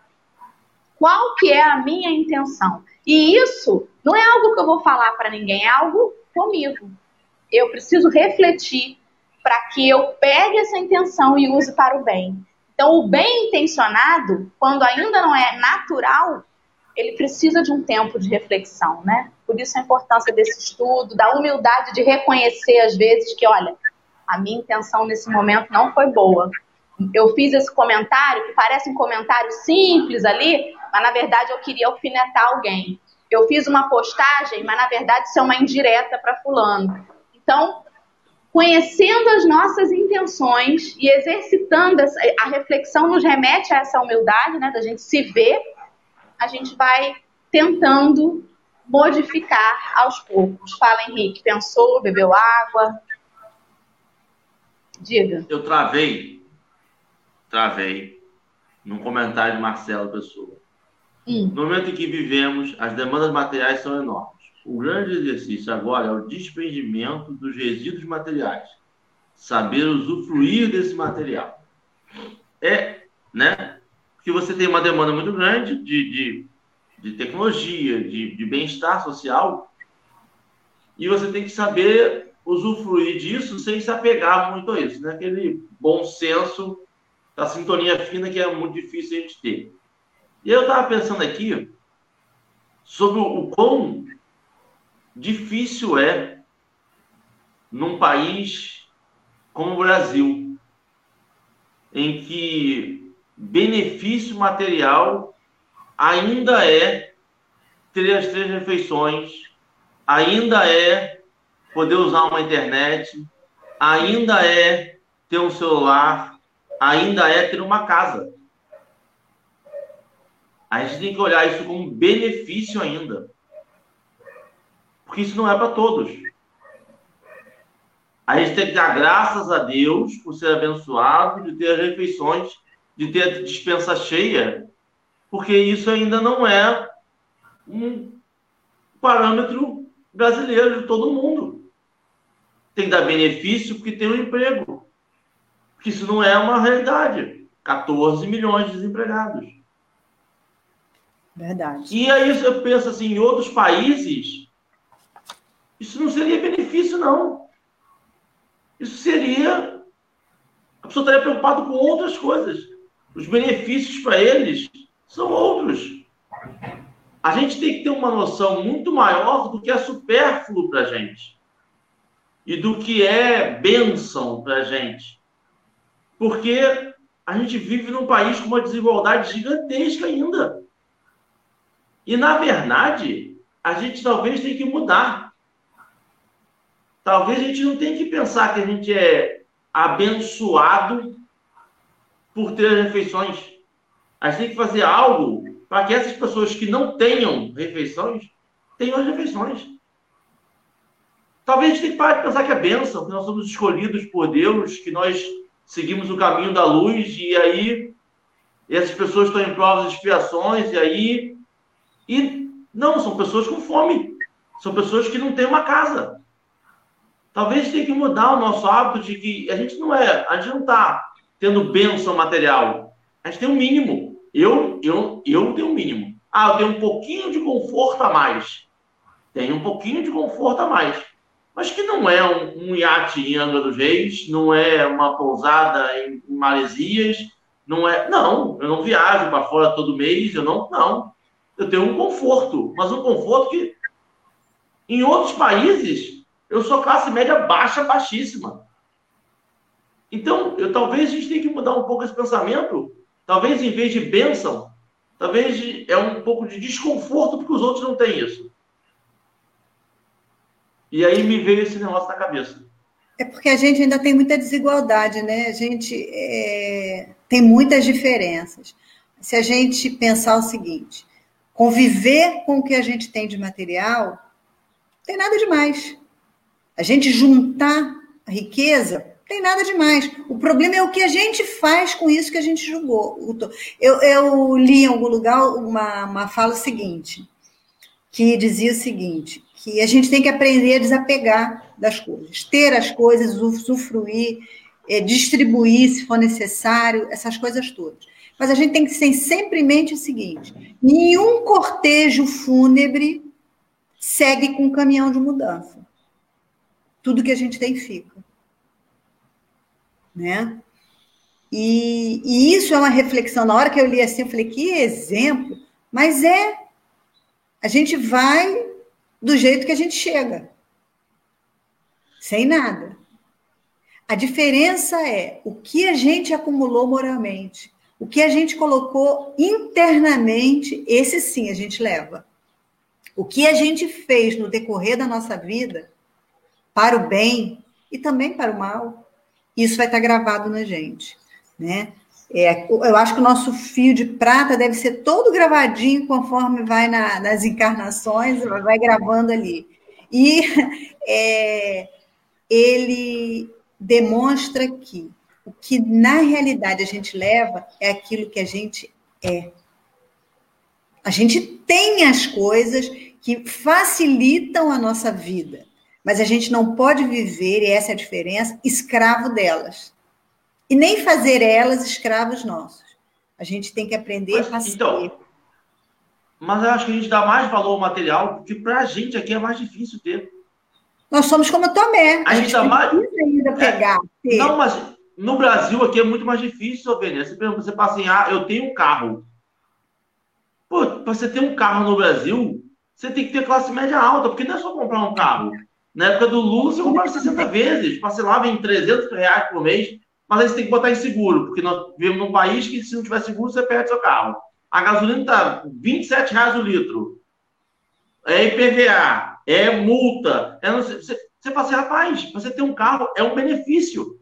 Qual que é a minha intenção? E isso não é algo que eu vou falar para ninguém, é algo comigo. Eu preciso refletir para que eu pegue essa intenção e use para o bem. Então, o bem intencionado, quando ainda não é natural, ele precisa de um tempo de reflexão, né? Por isso a importância desse estudo, da humildade de reconhecer às vezes que, olha, a minha intenção nesse momento não foi boa. Eu fiz esse comentário, que parece um comentário simples ali, mas na verdade eu queria alfinetar alguém. Eu fiz uma postagem, mas na verdade isso é uma indireta para fulano. Então, conhecendo as nossas intenções e exercitando essa, a reflexão nos remete a essa humildade, né, da gente se ver, a gente vai tentando modificar aos poucos. Fala, Henrique, pensou, bebeu água? Diga. Eu travei, travei, num comentário de Marcelo Pessoa. Hum. No momento em que vivemos, as demandas materiais são enormes. O grande exercício agora é o desprendimento dos resíduos materiais. Saber usufruir desse material. É, né? Porque você tem uma demanda muito grande de, de, de tecnologia, de, de bem-estar social, e você tem que saber usufruir disso sem se apegar muito a isso, né? Aquele bom senso da sintonia fina que é muito difícil a gente ter. E eu estava pensando aqui sobre o quão difícil é num país como o Brasil, em que benefício material ainda é ter as três refeições, ainda é poder usar uma internet, ainda é ter um celular, ainda é ter uma casa. A gente tem que olhar isso como benefício ainda. Porque isso não é para todos. A gente tem que dar graças a Deus por ser abençoado, de ter refeições, de ter a dispensa cheia, porque isso ainda não é um parâmetro brasileiro de todo mundo. Tem que dar benefício porque tem um emprego. Porque isso não é uma realidade. 14 milhões de desempregados. Verdade. E aí eu penso assim, em outros países, isso não seria benefício, não. Isso seria. A pessoa estaria preocupada com outras coisas. Os benefícios para eles são outros. A gente tem que ter uma noção muito maior do que é supérfluo para a gente e do que é bênção para a gente. Porque a gente vive num país com uma desigualdade gigantesca ainda. E, na verdade, a gente talvez tenha que mudar. Talvez a gente não tenha que pensar que a gente é abençoado por ter as refeições. A gente tem que fazer algo para que essas pessoas que não tenham refeições tenham as refeições. Talvez a gente tenha que parar de pensar que é bênção, que nós somos escolhidos por Deus, que nós seguimos o caminho da luz e aí essas pessoas estão em provas e expiações e aí e não, são pessoas com fome. São pessoas que não têm uma casa. Talvez tenha que mudar o nosso hábito de que a gente não é, a gente não está tendo bênção material. A gente tem um mínimo. Eu, eu, eu tenho um mínimo. Ah, eu tenho um pouquinho de conforto a mais. Tenho um pouquinho de conforto a mais. Mas que não é um, um iate em Angra dos Reis, não é uma pousada em, em Maresias, não é. Não, eu não viajo para fora todo mês, eu não. Não eu tenho um conforto, mas um conforto que em outros países eu sou classe média baixa, baixíssima. Então, eu talvez a gente tenha que mudar um pouco esse pensamento. Talvez em vez de bênção, talvez é um pouco de desconforto porque os outros não têm isso. E aí me veio esse negócio na cabeça. É porque a gente ainda tem muita desigualdade, né? A gente é... tem muitas diferenças. Se a gente pensar o seguinte, conviver com o que a gente tem de material, não tem nada demais. A gente juntar a riqueza tem nada demais. O problema é o que a gente faz com isso que a gente julgou. Eu, eu li em algum lugar uma, uma fala seguinte, que dizia o seguinte, que a gente tem que aprender a desapegar das coisas, ter as coisas, usufruir, é, distribuir se for necessário, essas coisas todas. Mas a gente tem que ter sempre em mente o seguinte: nenhum cortejo fúnebre segue com um caminhão de mudança. Tudo que a gente tem fica. Né? E, e isso é uma reflexão. Na hora que eu li assim, eu falei: que exemplo! Mas é. A gente vai do jeito que a gente chega. Sem nada. A diferença é o que a gente acumulou moralmente, o que a gente colocou internamente, esse sim a gente leva. O que a gente fez no decorrer da nossa vida, para o bem e também para o mal, isso vai estar gravado na gente, né? É, eu acho que o nosso fio de prata deve ser todo gravadinho conforme vai na, nas encarnações, vai gravando ali. E <laughs> é, ele demonstra que o que na realidade a gente leva é aquilo que a gente é. A gente tem as coisas que facilitam a nossa vida, mas a gente não pode viver, e essa é a diferença, escravo delas. E nem fazer elas escravos nossos. A gente tem que aprender mas, a então, ser. Mas eu acho que a gente dá mais valor ao material, porque para a gente aqui é mais difícil ter. Nós somos como Tomé. A, a gente, gente dá mais. ainda é, pegar. É, não, mas no Brasil aqui é muito mais difícil, Sovênia. Você, você passa em, ah, eu tenho um carro. Pô, para você ter um carro no Brasil, você tem que ter classe média alta, porque não é só comprar um carro. Na época do Lula, você comprava 60 vezes, parcelava em 300 reais por mês, mas aí você tem que botar em seguro, porque nós vivemos num país que se não tiver seguro, você perde seu carro. A gasolina está 27 reais o litro. É IPVA, é multa. É você, você fala assim, rapaz, você ter um carro é um benefício.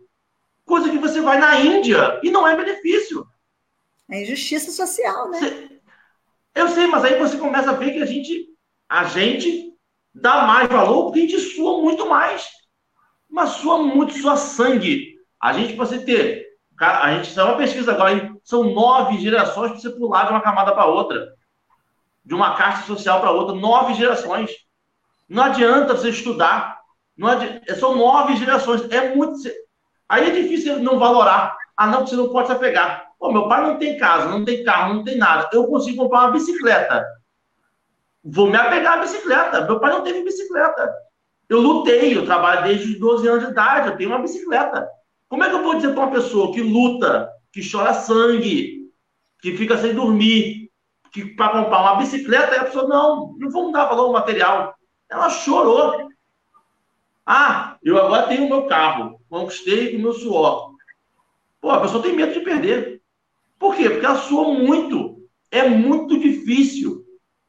Coisa que você vai na Índia e não é benefício. É injustiça social, né? Você, eu sei, mas aí você começa a ver que a gente, a gente dá mais valor porque a gente sua muito mais. Mas sua muito, sua sangue. A gente, para você ter. A gente saiu uma pesquisa agora, hein? são nove gerações para você pular de uma camada para outra. De uma caixa social para outra. Nove gerações. Não adianta você estudar. Não adianta, são nove gerações. É muito. Aí é difícil não valorar. Ah, não, você não pode se apegar. Pô, meu pai não tem casa, não tem carro, não tem nada. Eu consigo comprar uma bicicleta. Vou me apegar à bicicleta. Meu pai não teve bicicleta. Eu lutei, eu trabalho desde os 12 anos de idade, eu tenho uma bicicleta. Como é que eu vou dizer para uma pessoa que luta, que chora sangue, que fica sem dormir, que para comprar uma bicicleta, a pessoa, não, não vamos dar valor ao material. Ela chorou. Ah, eu agora tenho o meu carro, conquistei o meu suor. Pô, a pessoa tem medo de perder. Por quê? Porque ela suou muito. É muito difícil.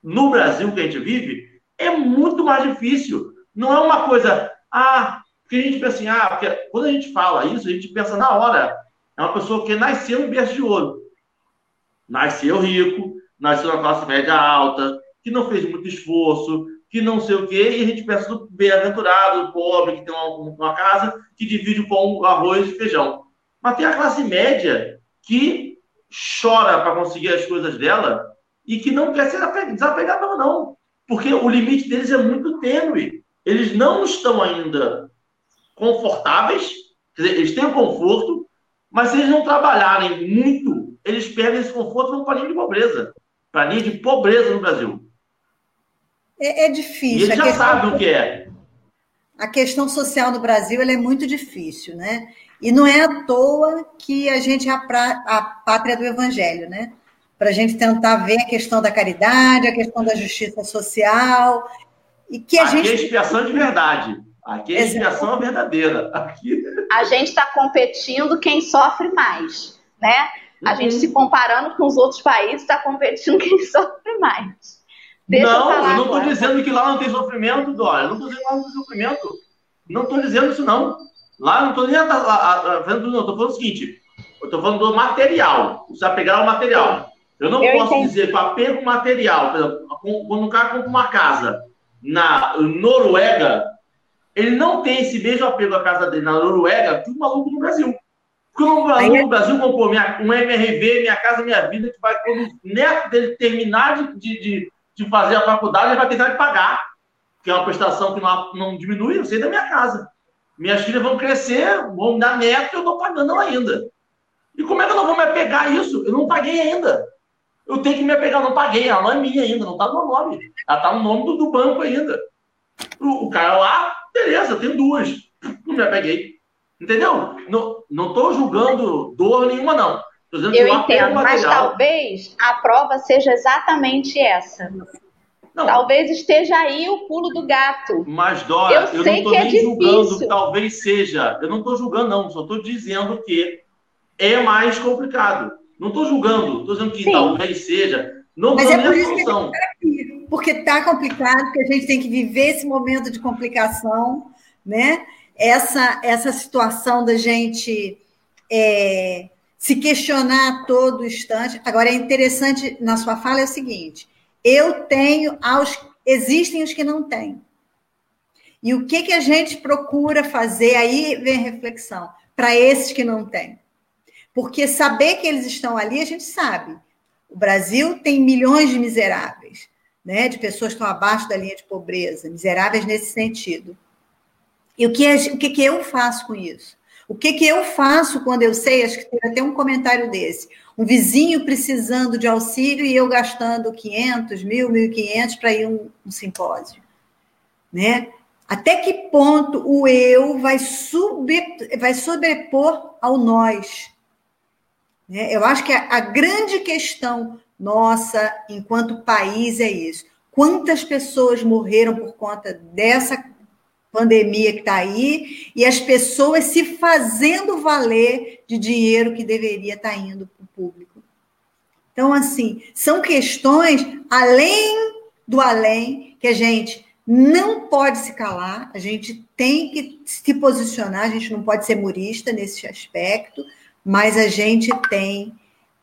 No Brasil que a gente vive, é muito mais difícil. Não é uma coisa, ah, porque a gente pensa assim, ah, porque quando a gente fala isso, a gente pensa na hora. É uma pessoa que nasceu em berço de ouro. Nasceu rico, nasceu na classe média alta, que não fez muito esforço, que não sei o quê, e a gente pensa do bem-aventurado, do pobre, que tem uma, uma, casa, que divide pão, arroz e feijão. Mas tem a classe média que chora para conseguir as coisas dela e que não quer ser desapegado, não. Porque o limite deles é muito tênue. Eles não estão ainda confortáveis, quer dizer, eles têm o conforto, mas se eles não trabalharem muito, eles perdem esse conforto e vão para a linha de pobreza. Para a linha de pobreza no Brasil. É, é difícil. E eles já sabem o que é. A questão social no Brasil é muito difícil, né? E não é à toa que a gente é a, pra, a pátria do evangelho, né? Para a gente tentar ver a questão da caridade, a questão da justiça social. E que a Aqui gente. é expiação de verdade. Aqui é expiação verdadeira. Aqui... A gente está competindo quem sofre mais, né? A uhum. gente se comparando com os outros países está competindo <laughs> quem sofre mais. Deixa não, eu, eu não estou dizendo que lá não tem sofrimento, Dória. Eu não estou dizendo que lá não tem sofrimento. Não estou dizendo isso, não. Lá não estou nem vendo, não. Estou falando o seguinte: eu estou falando do material. Você vai pegar o material. Eu não eu posso entendi. dizer para apego material. Por exemplo, quando um cara compra uma casa na Noruega, ele não tem esse mesmo apego à casa dele na Noruega que o maluco no Brasil. Porque o maluco no Brasil comprou minha, um MRV, Minha Casa Minha Vida, que vai, quando o neto dele terminar de, de, de fazer a faculdade, ele vai tentar de pagar, que é uma prestação que não, não diminui, eu sei da minha casa. Minhas filhas vão crescer, vão dar neto e eu estou pagando ela ainda. E como é que eu não vou me apegar a isso? Eu não paguei ainda. Eu tenho que me apegar, não paguei, ela não é minha ainda, não está no meu nome. Ela está no nome do, do banco ainda. O, o, cara lá, beleza, tem duas. Não me apeguei. Entendeu? Não estou julgando dor nenhuma, não. Eu entendo, mas talvez a prova seja exatamente essa. Não. Talvez esteja aí o pulo do gato. Mas, Dora, eu, eu não estou nem é julgando, talvez seja. Eu não estou julgando, não. Só estou dizendo que é mais complicado. Não estou julgando, estou dizendo que Sim. talvez seja. Não Mas é por isso solução. que aqui, porque está complicado, que a gente tem que viver esse momento de complicação, né? Essa, essa situação da gente é, se questionar a todo instante. Agora, é interessante na sua fala é o seguinte: eu tenho aos. Existem os que não têm. E o que, que a gente procura fazer? Aí vem a reflexão, para esses que não têm. Porque saber que eles estão ali, a gente sabe. O Brasil tem milhões de miseráveis, né? de pessoas que estão abaixo da linha de pobreza, miseráveis nesse sentido. E o que, o que, que eu faço com isso? O que, que eu faço quando eu sei, acho que tem até um comentário desse, um vizinho precisando de auxílio e eu gastando 500, mil, 1.500 para ir um, um simpósio, né? Até que ponto o eu vai, sub, vai sobrepor ao nós? Né? Eu acho que a, a grande questão nossa, enquanto país, é isso. Quantas pessoas morreram por conta dessa pandemia que está aí e as pessoas se fazendo valer de dinheiro que deveria estar tá indo para o público. Então, assim, são questões além do além que a gente não pode se calar, a gente tem que se posicionar, a gente não pode ser murista nesse aspecto, mas a gente tem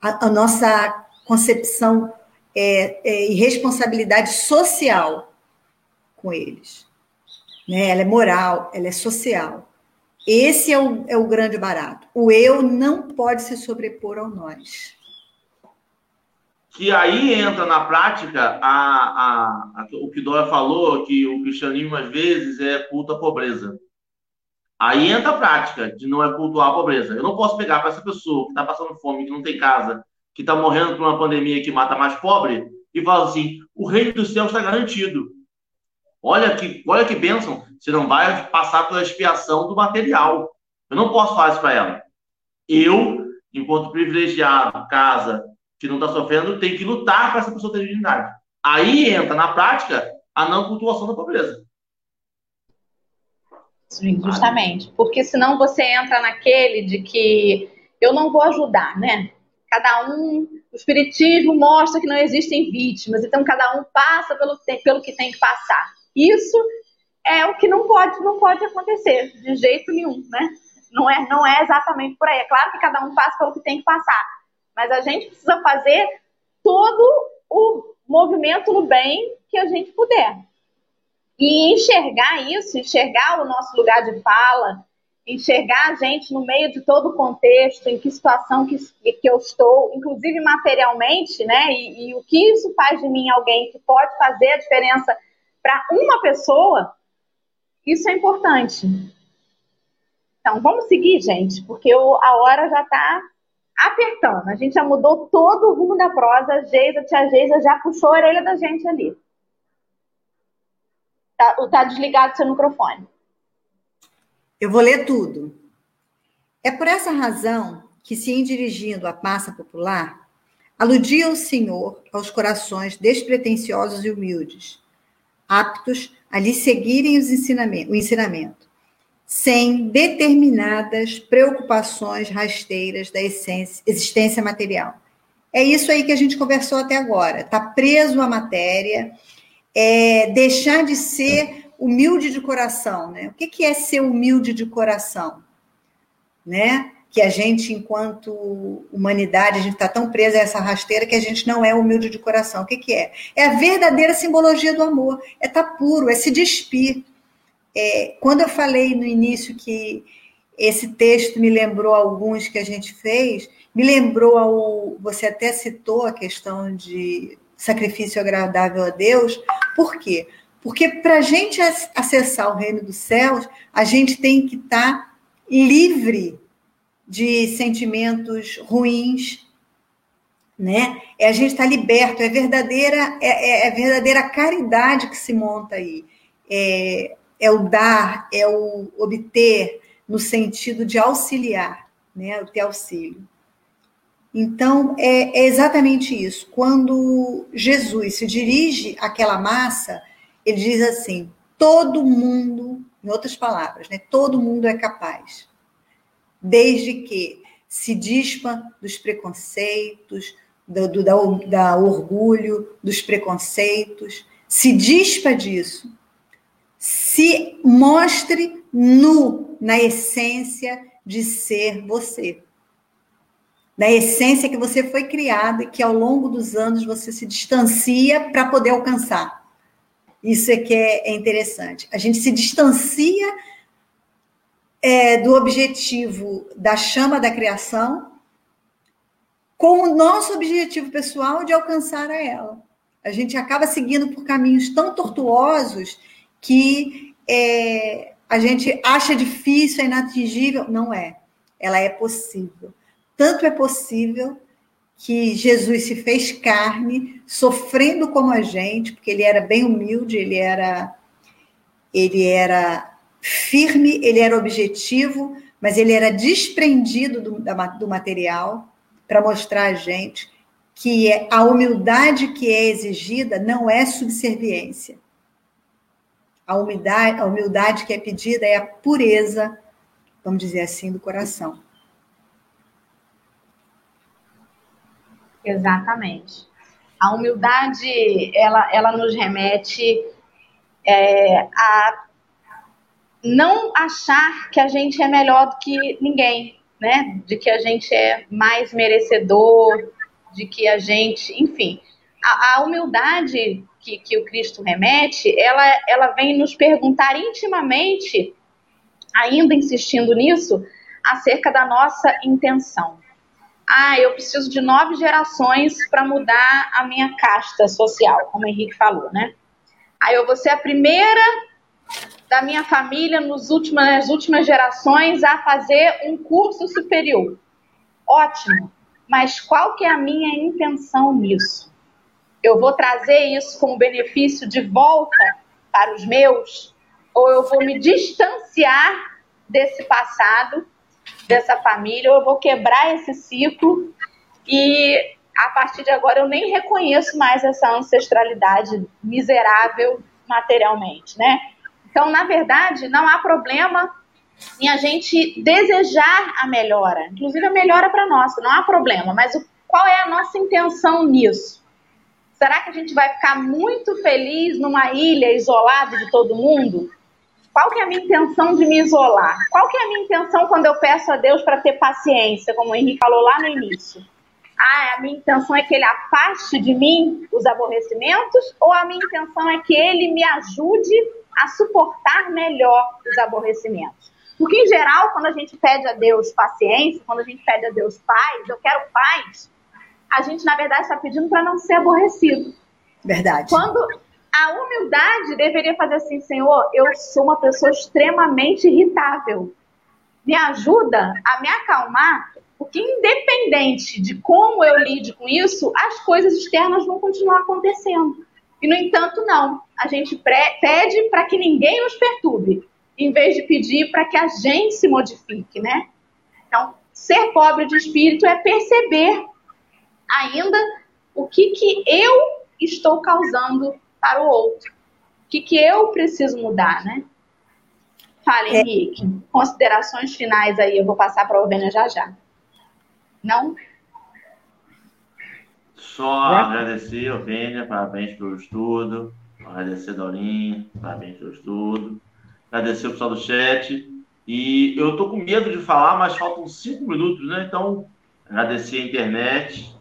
a, a nossa concepção é, é, e responsabilidade social com eles. Né? Ela é moral, ela é social. Esse é o, é o grande barato. O eu não pode se sobrepor ao nós. Que aí entra na prática a, a, a, o que Dora falou, que o cristianismo às vezes é culto à pobreza. Aí entra a prática de não é cultuar a pobreza. Eu não posso pegar para essa pessoa que está passando fome, que não tem casa, que está morrendo por uma pandemia que mata mais pobre, e falar assim: o reino do céu está garantido. Olha que, olha que bênção. Você não vai passar pela expiação do material. Eu não posso fazer isso para ela. Eu, enquanto privilegiado, casa, que não está sofrendo, tenho que lutar para essa pessoa ter dignidade. Aí entra na prática a não cultuação da pobreza. Justamente. Porque senão você entra naquele de que eu não vou ajudar, né? Cada um, o espiritismo mostra que não existem vítimas, então cada um passa pelo, pelo que tem que passar. Isso é o que não pode, não pode acontecer de jeito nenhum, né? Não é, não é exatamente por aí. É claro que cada um passa pelo que tem que passar, mas a gente precisa fazer todo o movimento no bem que a gente puder. E enxergar isso, enxergar o nosso lugar de fala, enxergar a gente no meio de todo o contexto, em que situação que, que eu estou, inclusive materialmente, né? E, e o que isso faz de mim alguém que pode fazer a diferença para uma pessoa, isso é importante. Então, vamos seguir, gente, porque a hora já está apertando. A gente já mudou todo o rumo da prosa. A Geisa, a tia Geisa já puxou a orelha da gente ali. Tá, tá desligado seu microfone. Eu vou ler tudo. É por essa razão que, se em dirigindo à massa popular, aludia o Senhor aos corações despretensiosos e humildes, aptos a lhe seguirem os ensinamento, o ensinamento, sem determinadas preocupações rasteiras da essência, existência material. É isso aí que a gente conversou até agora. Está preso à matéria, é, deixar de ser humilde de coração, né? O que, que é ser humilde de coração, né? Que a gente, enquanto humanidade, a gente está tão presa a essa rasteira que a gente não é humilde de coração. O que, que é? É a verdadeira simbologia do amor. É estar tá puro, é se despir. é, quando eu falei no início que esse texto me lembrou alguns que a gente fez, me lembrou ao. Você até citou a questão de sacrifício agradável a Deus. Por quê? Porque para a gente acessar o reino dos céus, a gente tem que estar tá livre de sentimentos ruins, né? É a gente estar tá liberto, é verdadeira, é, é, é, verdadeira caridade que se monta aí. É, é o dar, é o obter, no sentido de auxiliar, né? O ter auxílio. Então, é, é exatamente isso. Quando Jesus se dirige àquela massa, ele diz assim: todo mundo, em outras palavras, né? Todo mundo é capaz, desde que se dispa dos preconceitos, do, do da, da orgulho, dos preconceitos, se dispa disso, se mostre nu na essência de ser você. Na essência que você foi criado e que ao longo dos anos você se distancia para poder alcançar. Isso é que é, é interessante. A gente se distancia é, do objetivo da chama da criação com o nosso objetivo pessoal de alcançar a ela. A gente acaba seguindo por caminhos tão tortuosos que é, a gente acha difícil, é inatingível. Não é. Ela é possível. Tanto é possível que Jesus se fez carne, sofrendo como a gente, porque ele era bem humilde, ele era ele era firme, ele era objetivo, mas ele era desprendido do, do material para mostrar a gente que é, a humildade que é exigida não é subserviência. A humildade, a humildade que é pedida é a pureza, vamos dizer assim, do coração. Exatamente. A humildade, ela, ela nos remete é, a não achar que a gente é melhor do que ninguém, né? De que a gente é mais merecedor, de que a gente, enfim, a, a humildade que, que o Cristo remete, ela, ela vem nos perguntar intimamente, ainda insistindo nisso, acerca da nossa intenção. Ah, eu preciso de nove gerações para mudar a minha casta social, como o Henrique falou, né? Aí eu vou ser a primeira da minha família nos nas últimas gerações a fazer um curso superior. Ótimo. Mas qual que é a minha intenção nisso? Eu vou trazer isso como benefício de volta para os meus? Ou eu vou me distanciar desse passado, dessa família, ou eu vou quebrar esse ciclo e a partir de agora eu nem reconheço mais essa ancestralidade miserável materialmente, né? Então, na verdade, não há problema em a gente desejar a melhora, inclusive a melhora para nós, não há problema, mas o, qual é a nossa intenção nisso? Será que a gente vai ficar muito feliz numa ilha isolado de todo mundo? Qual que é a minha intenção de me isolar? Qual que é a minha intenção quando eu peço a Deus para ter paciência, como o Henrique falou lá no início? Ah, a minha intenção é que ele afaste de mim os aborrecimentos ou a minha intenção é que ele me ajude a suportar melhor os aborrecimentos. Porque, em geral, quando a gente pede a Deus paciência, quando a gente pede a Deus paz, eu quero paz, a gente, na verdade, está pedindo para não ser aborrecido. Verdade. Quando a humildade deveria fazer assim, Senhor, eu sou uma pessoa extremamente irritável. Me ajuda a me acalmar, porque independente de como eu lide com isso, as coisas externas vão continuar acontecendo. E, no entanto, não. A gente pede para que ninguém nos perturbe, em vez de pedir para que a gente se modifique, né? Então, ser pobre de espírito é perceber ainda o que, que eu estou causando para o outro. O que, que eu preciso mudar, né? Fale, é. Henrique. Considerações finais aí, eu vou passar para a Ovena já já. Não? Só é? agradecer, Ovênia, parabéns pelo estudo. Agradecer, Dorinha, parabéns pelo estudo. Agradecer o pessoal do chat. E eu tô com medo de falar, mas faltam cinco minutos, né? Então, agradecer a internet.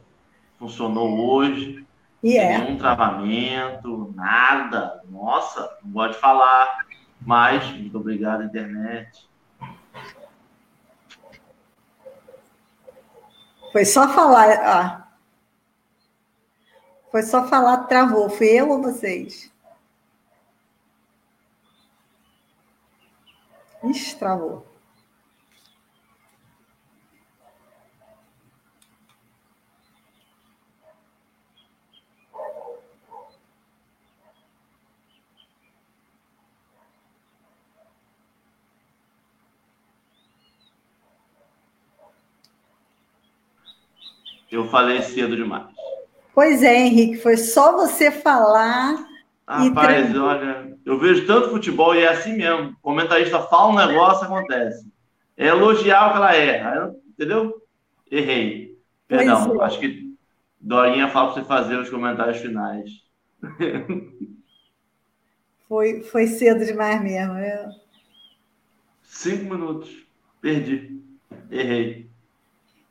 Funcionou hoje. Yeah. Nenhum travamento, nada. Nossa, não gosto de falar. Mas, muito obrigado, internet. Foi só falar, ó. Foi só falar, travou. Fui eu ou vocês? Ixi, travou. Eu falei cedo demais. Pois é, Henrique, foi só você falar. Rapaz, olha, eu vejo tanto futebol e é assim mesmo. O comentarista fala um negócio, acontece. É elogiar o que ela erra, entendeu? Errei. Perdão, é. acho que Dorinha fala para você fazer os comentários finais. <laughs> Foi, foi cedo demais mesmo. Eu... Cinco minutos. Perdi. Errei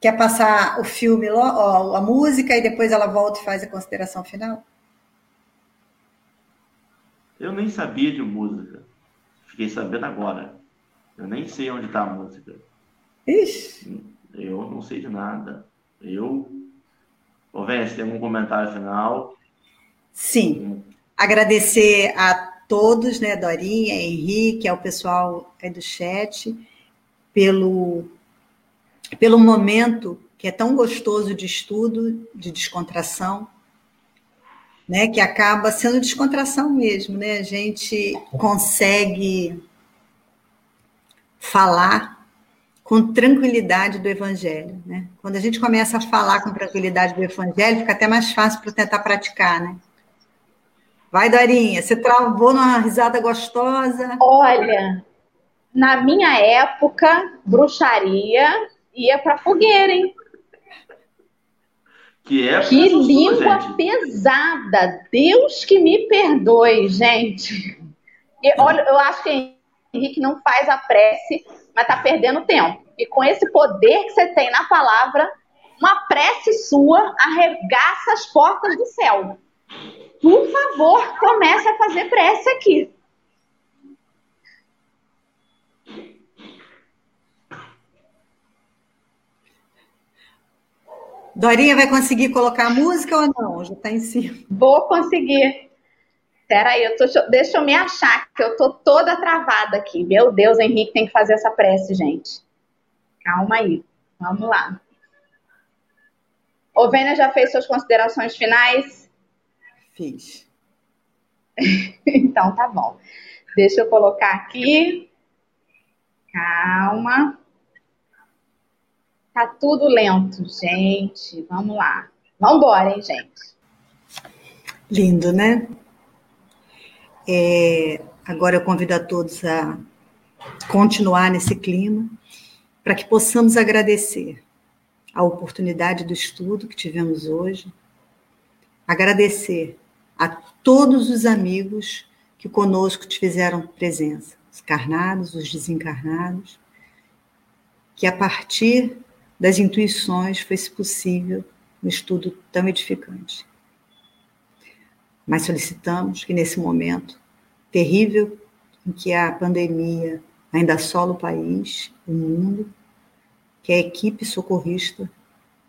quer passar o filme, a música, e depois ela volta e faz a consideração final? Eu nem sabia de música. Fiquei sabendo agora. Eu nem sei onde está a música. Ixi. Eu não sei de nada. Eu. Ô, você tem algum comentário final? Sim. Hum. Agradecer a todos, né, Dorinha, Henrique, ao pessoal aí do chat, pelo pelo momento que é tão gostoso de estudo, de descontração, né, que acaba sendo descontração mesmo, né? A gente consegue falar com tranquilidade do evangelho, né? Quando a gente começa a falar com tranquilidade do evangelho, fica até mais fácil para tentar praticar, né? Vai, Dorinha, você travou numa risada gostosa. Olha, na minha época, bruxaria ia para fogueira, hein? Que, é que língua sua, pesada. Deus que me perdoe, gente. E, olha, eu acho que Henrique não faz a prece, mas tá perdendo tempo. E com esse poder que você tem na palavra, uma prece sua arregaça as portas do céu. Por favor, comece a fazer prece aqui. Dorinha vai conseguir colocar a música ou não? Já está em cima. Vou conseguir. Peraí, eu tô, deixa eu me achar, que eu tô toda travada aqui. Meu Deus, Henrique tem que fazer essa prece, gente. Calma aí. Vamos lá. Ovênia já fez suas considerações finais? Fiz. <laughs> então tá bom. Deixa eu colocar aqui. Calma. Tá tudo lento, gente. Vamos lá. Vamos embora, hein, gente? Lindo, né? É, agora eu convido a todos a continuar nesse clima, para que possamos agradecer a oportunidade do estudo que tivemos hoje, agradecer a todos os amigos que conosco fizeram presença, os carnados, os desencarnados, que a partir das intuições foi-se possível um estudo tão edificante. Mas solicitamos que nesse momento terrível em que a pandemia ainda assola o país, o mundo, que a equipe socorrista,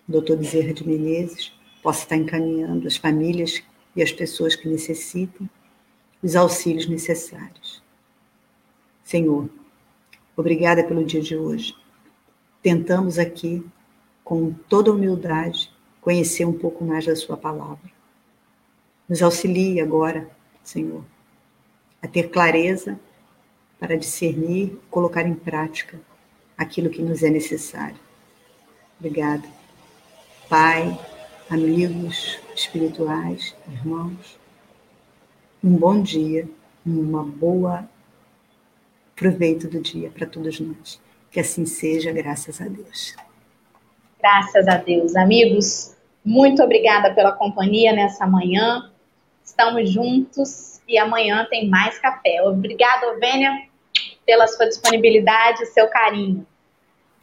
Dr. Bezerra de Menezes, possa estar encaminhando as famílias e as pessoas que necessitem os auxílios necessários. Senhor, obrigada pelo dia de hoje tentamos aqui, com toda humildade, conhecer um pouco mais da Sua palavra. Nos auxilie agora, Senhor, a ter clareza para discernir colocar em prática aquilo que nos é necessário. Obrigada. Pai, amigos espirituais, irmãos, um bom dia, uma boa proveito do dia para todos nós. Que assim seja, graças a Deus. Graças a Deus. Amigos, muito obrigada pela companhia nessa manhã. Estamos juntos e amanhã tem mais café. Obrigada, Ovênia, pela sua disponibilidade e seu carinho.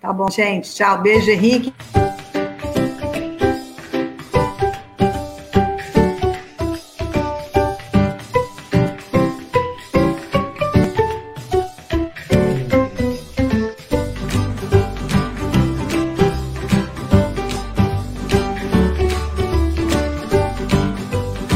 Tá bom, gente. Tchau. Beijo, Henrique.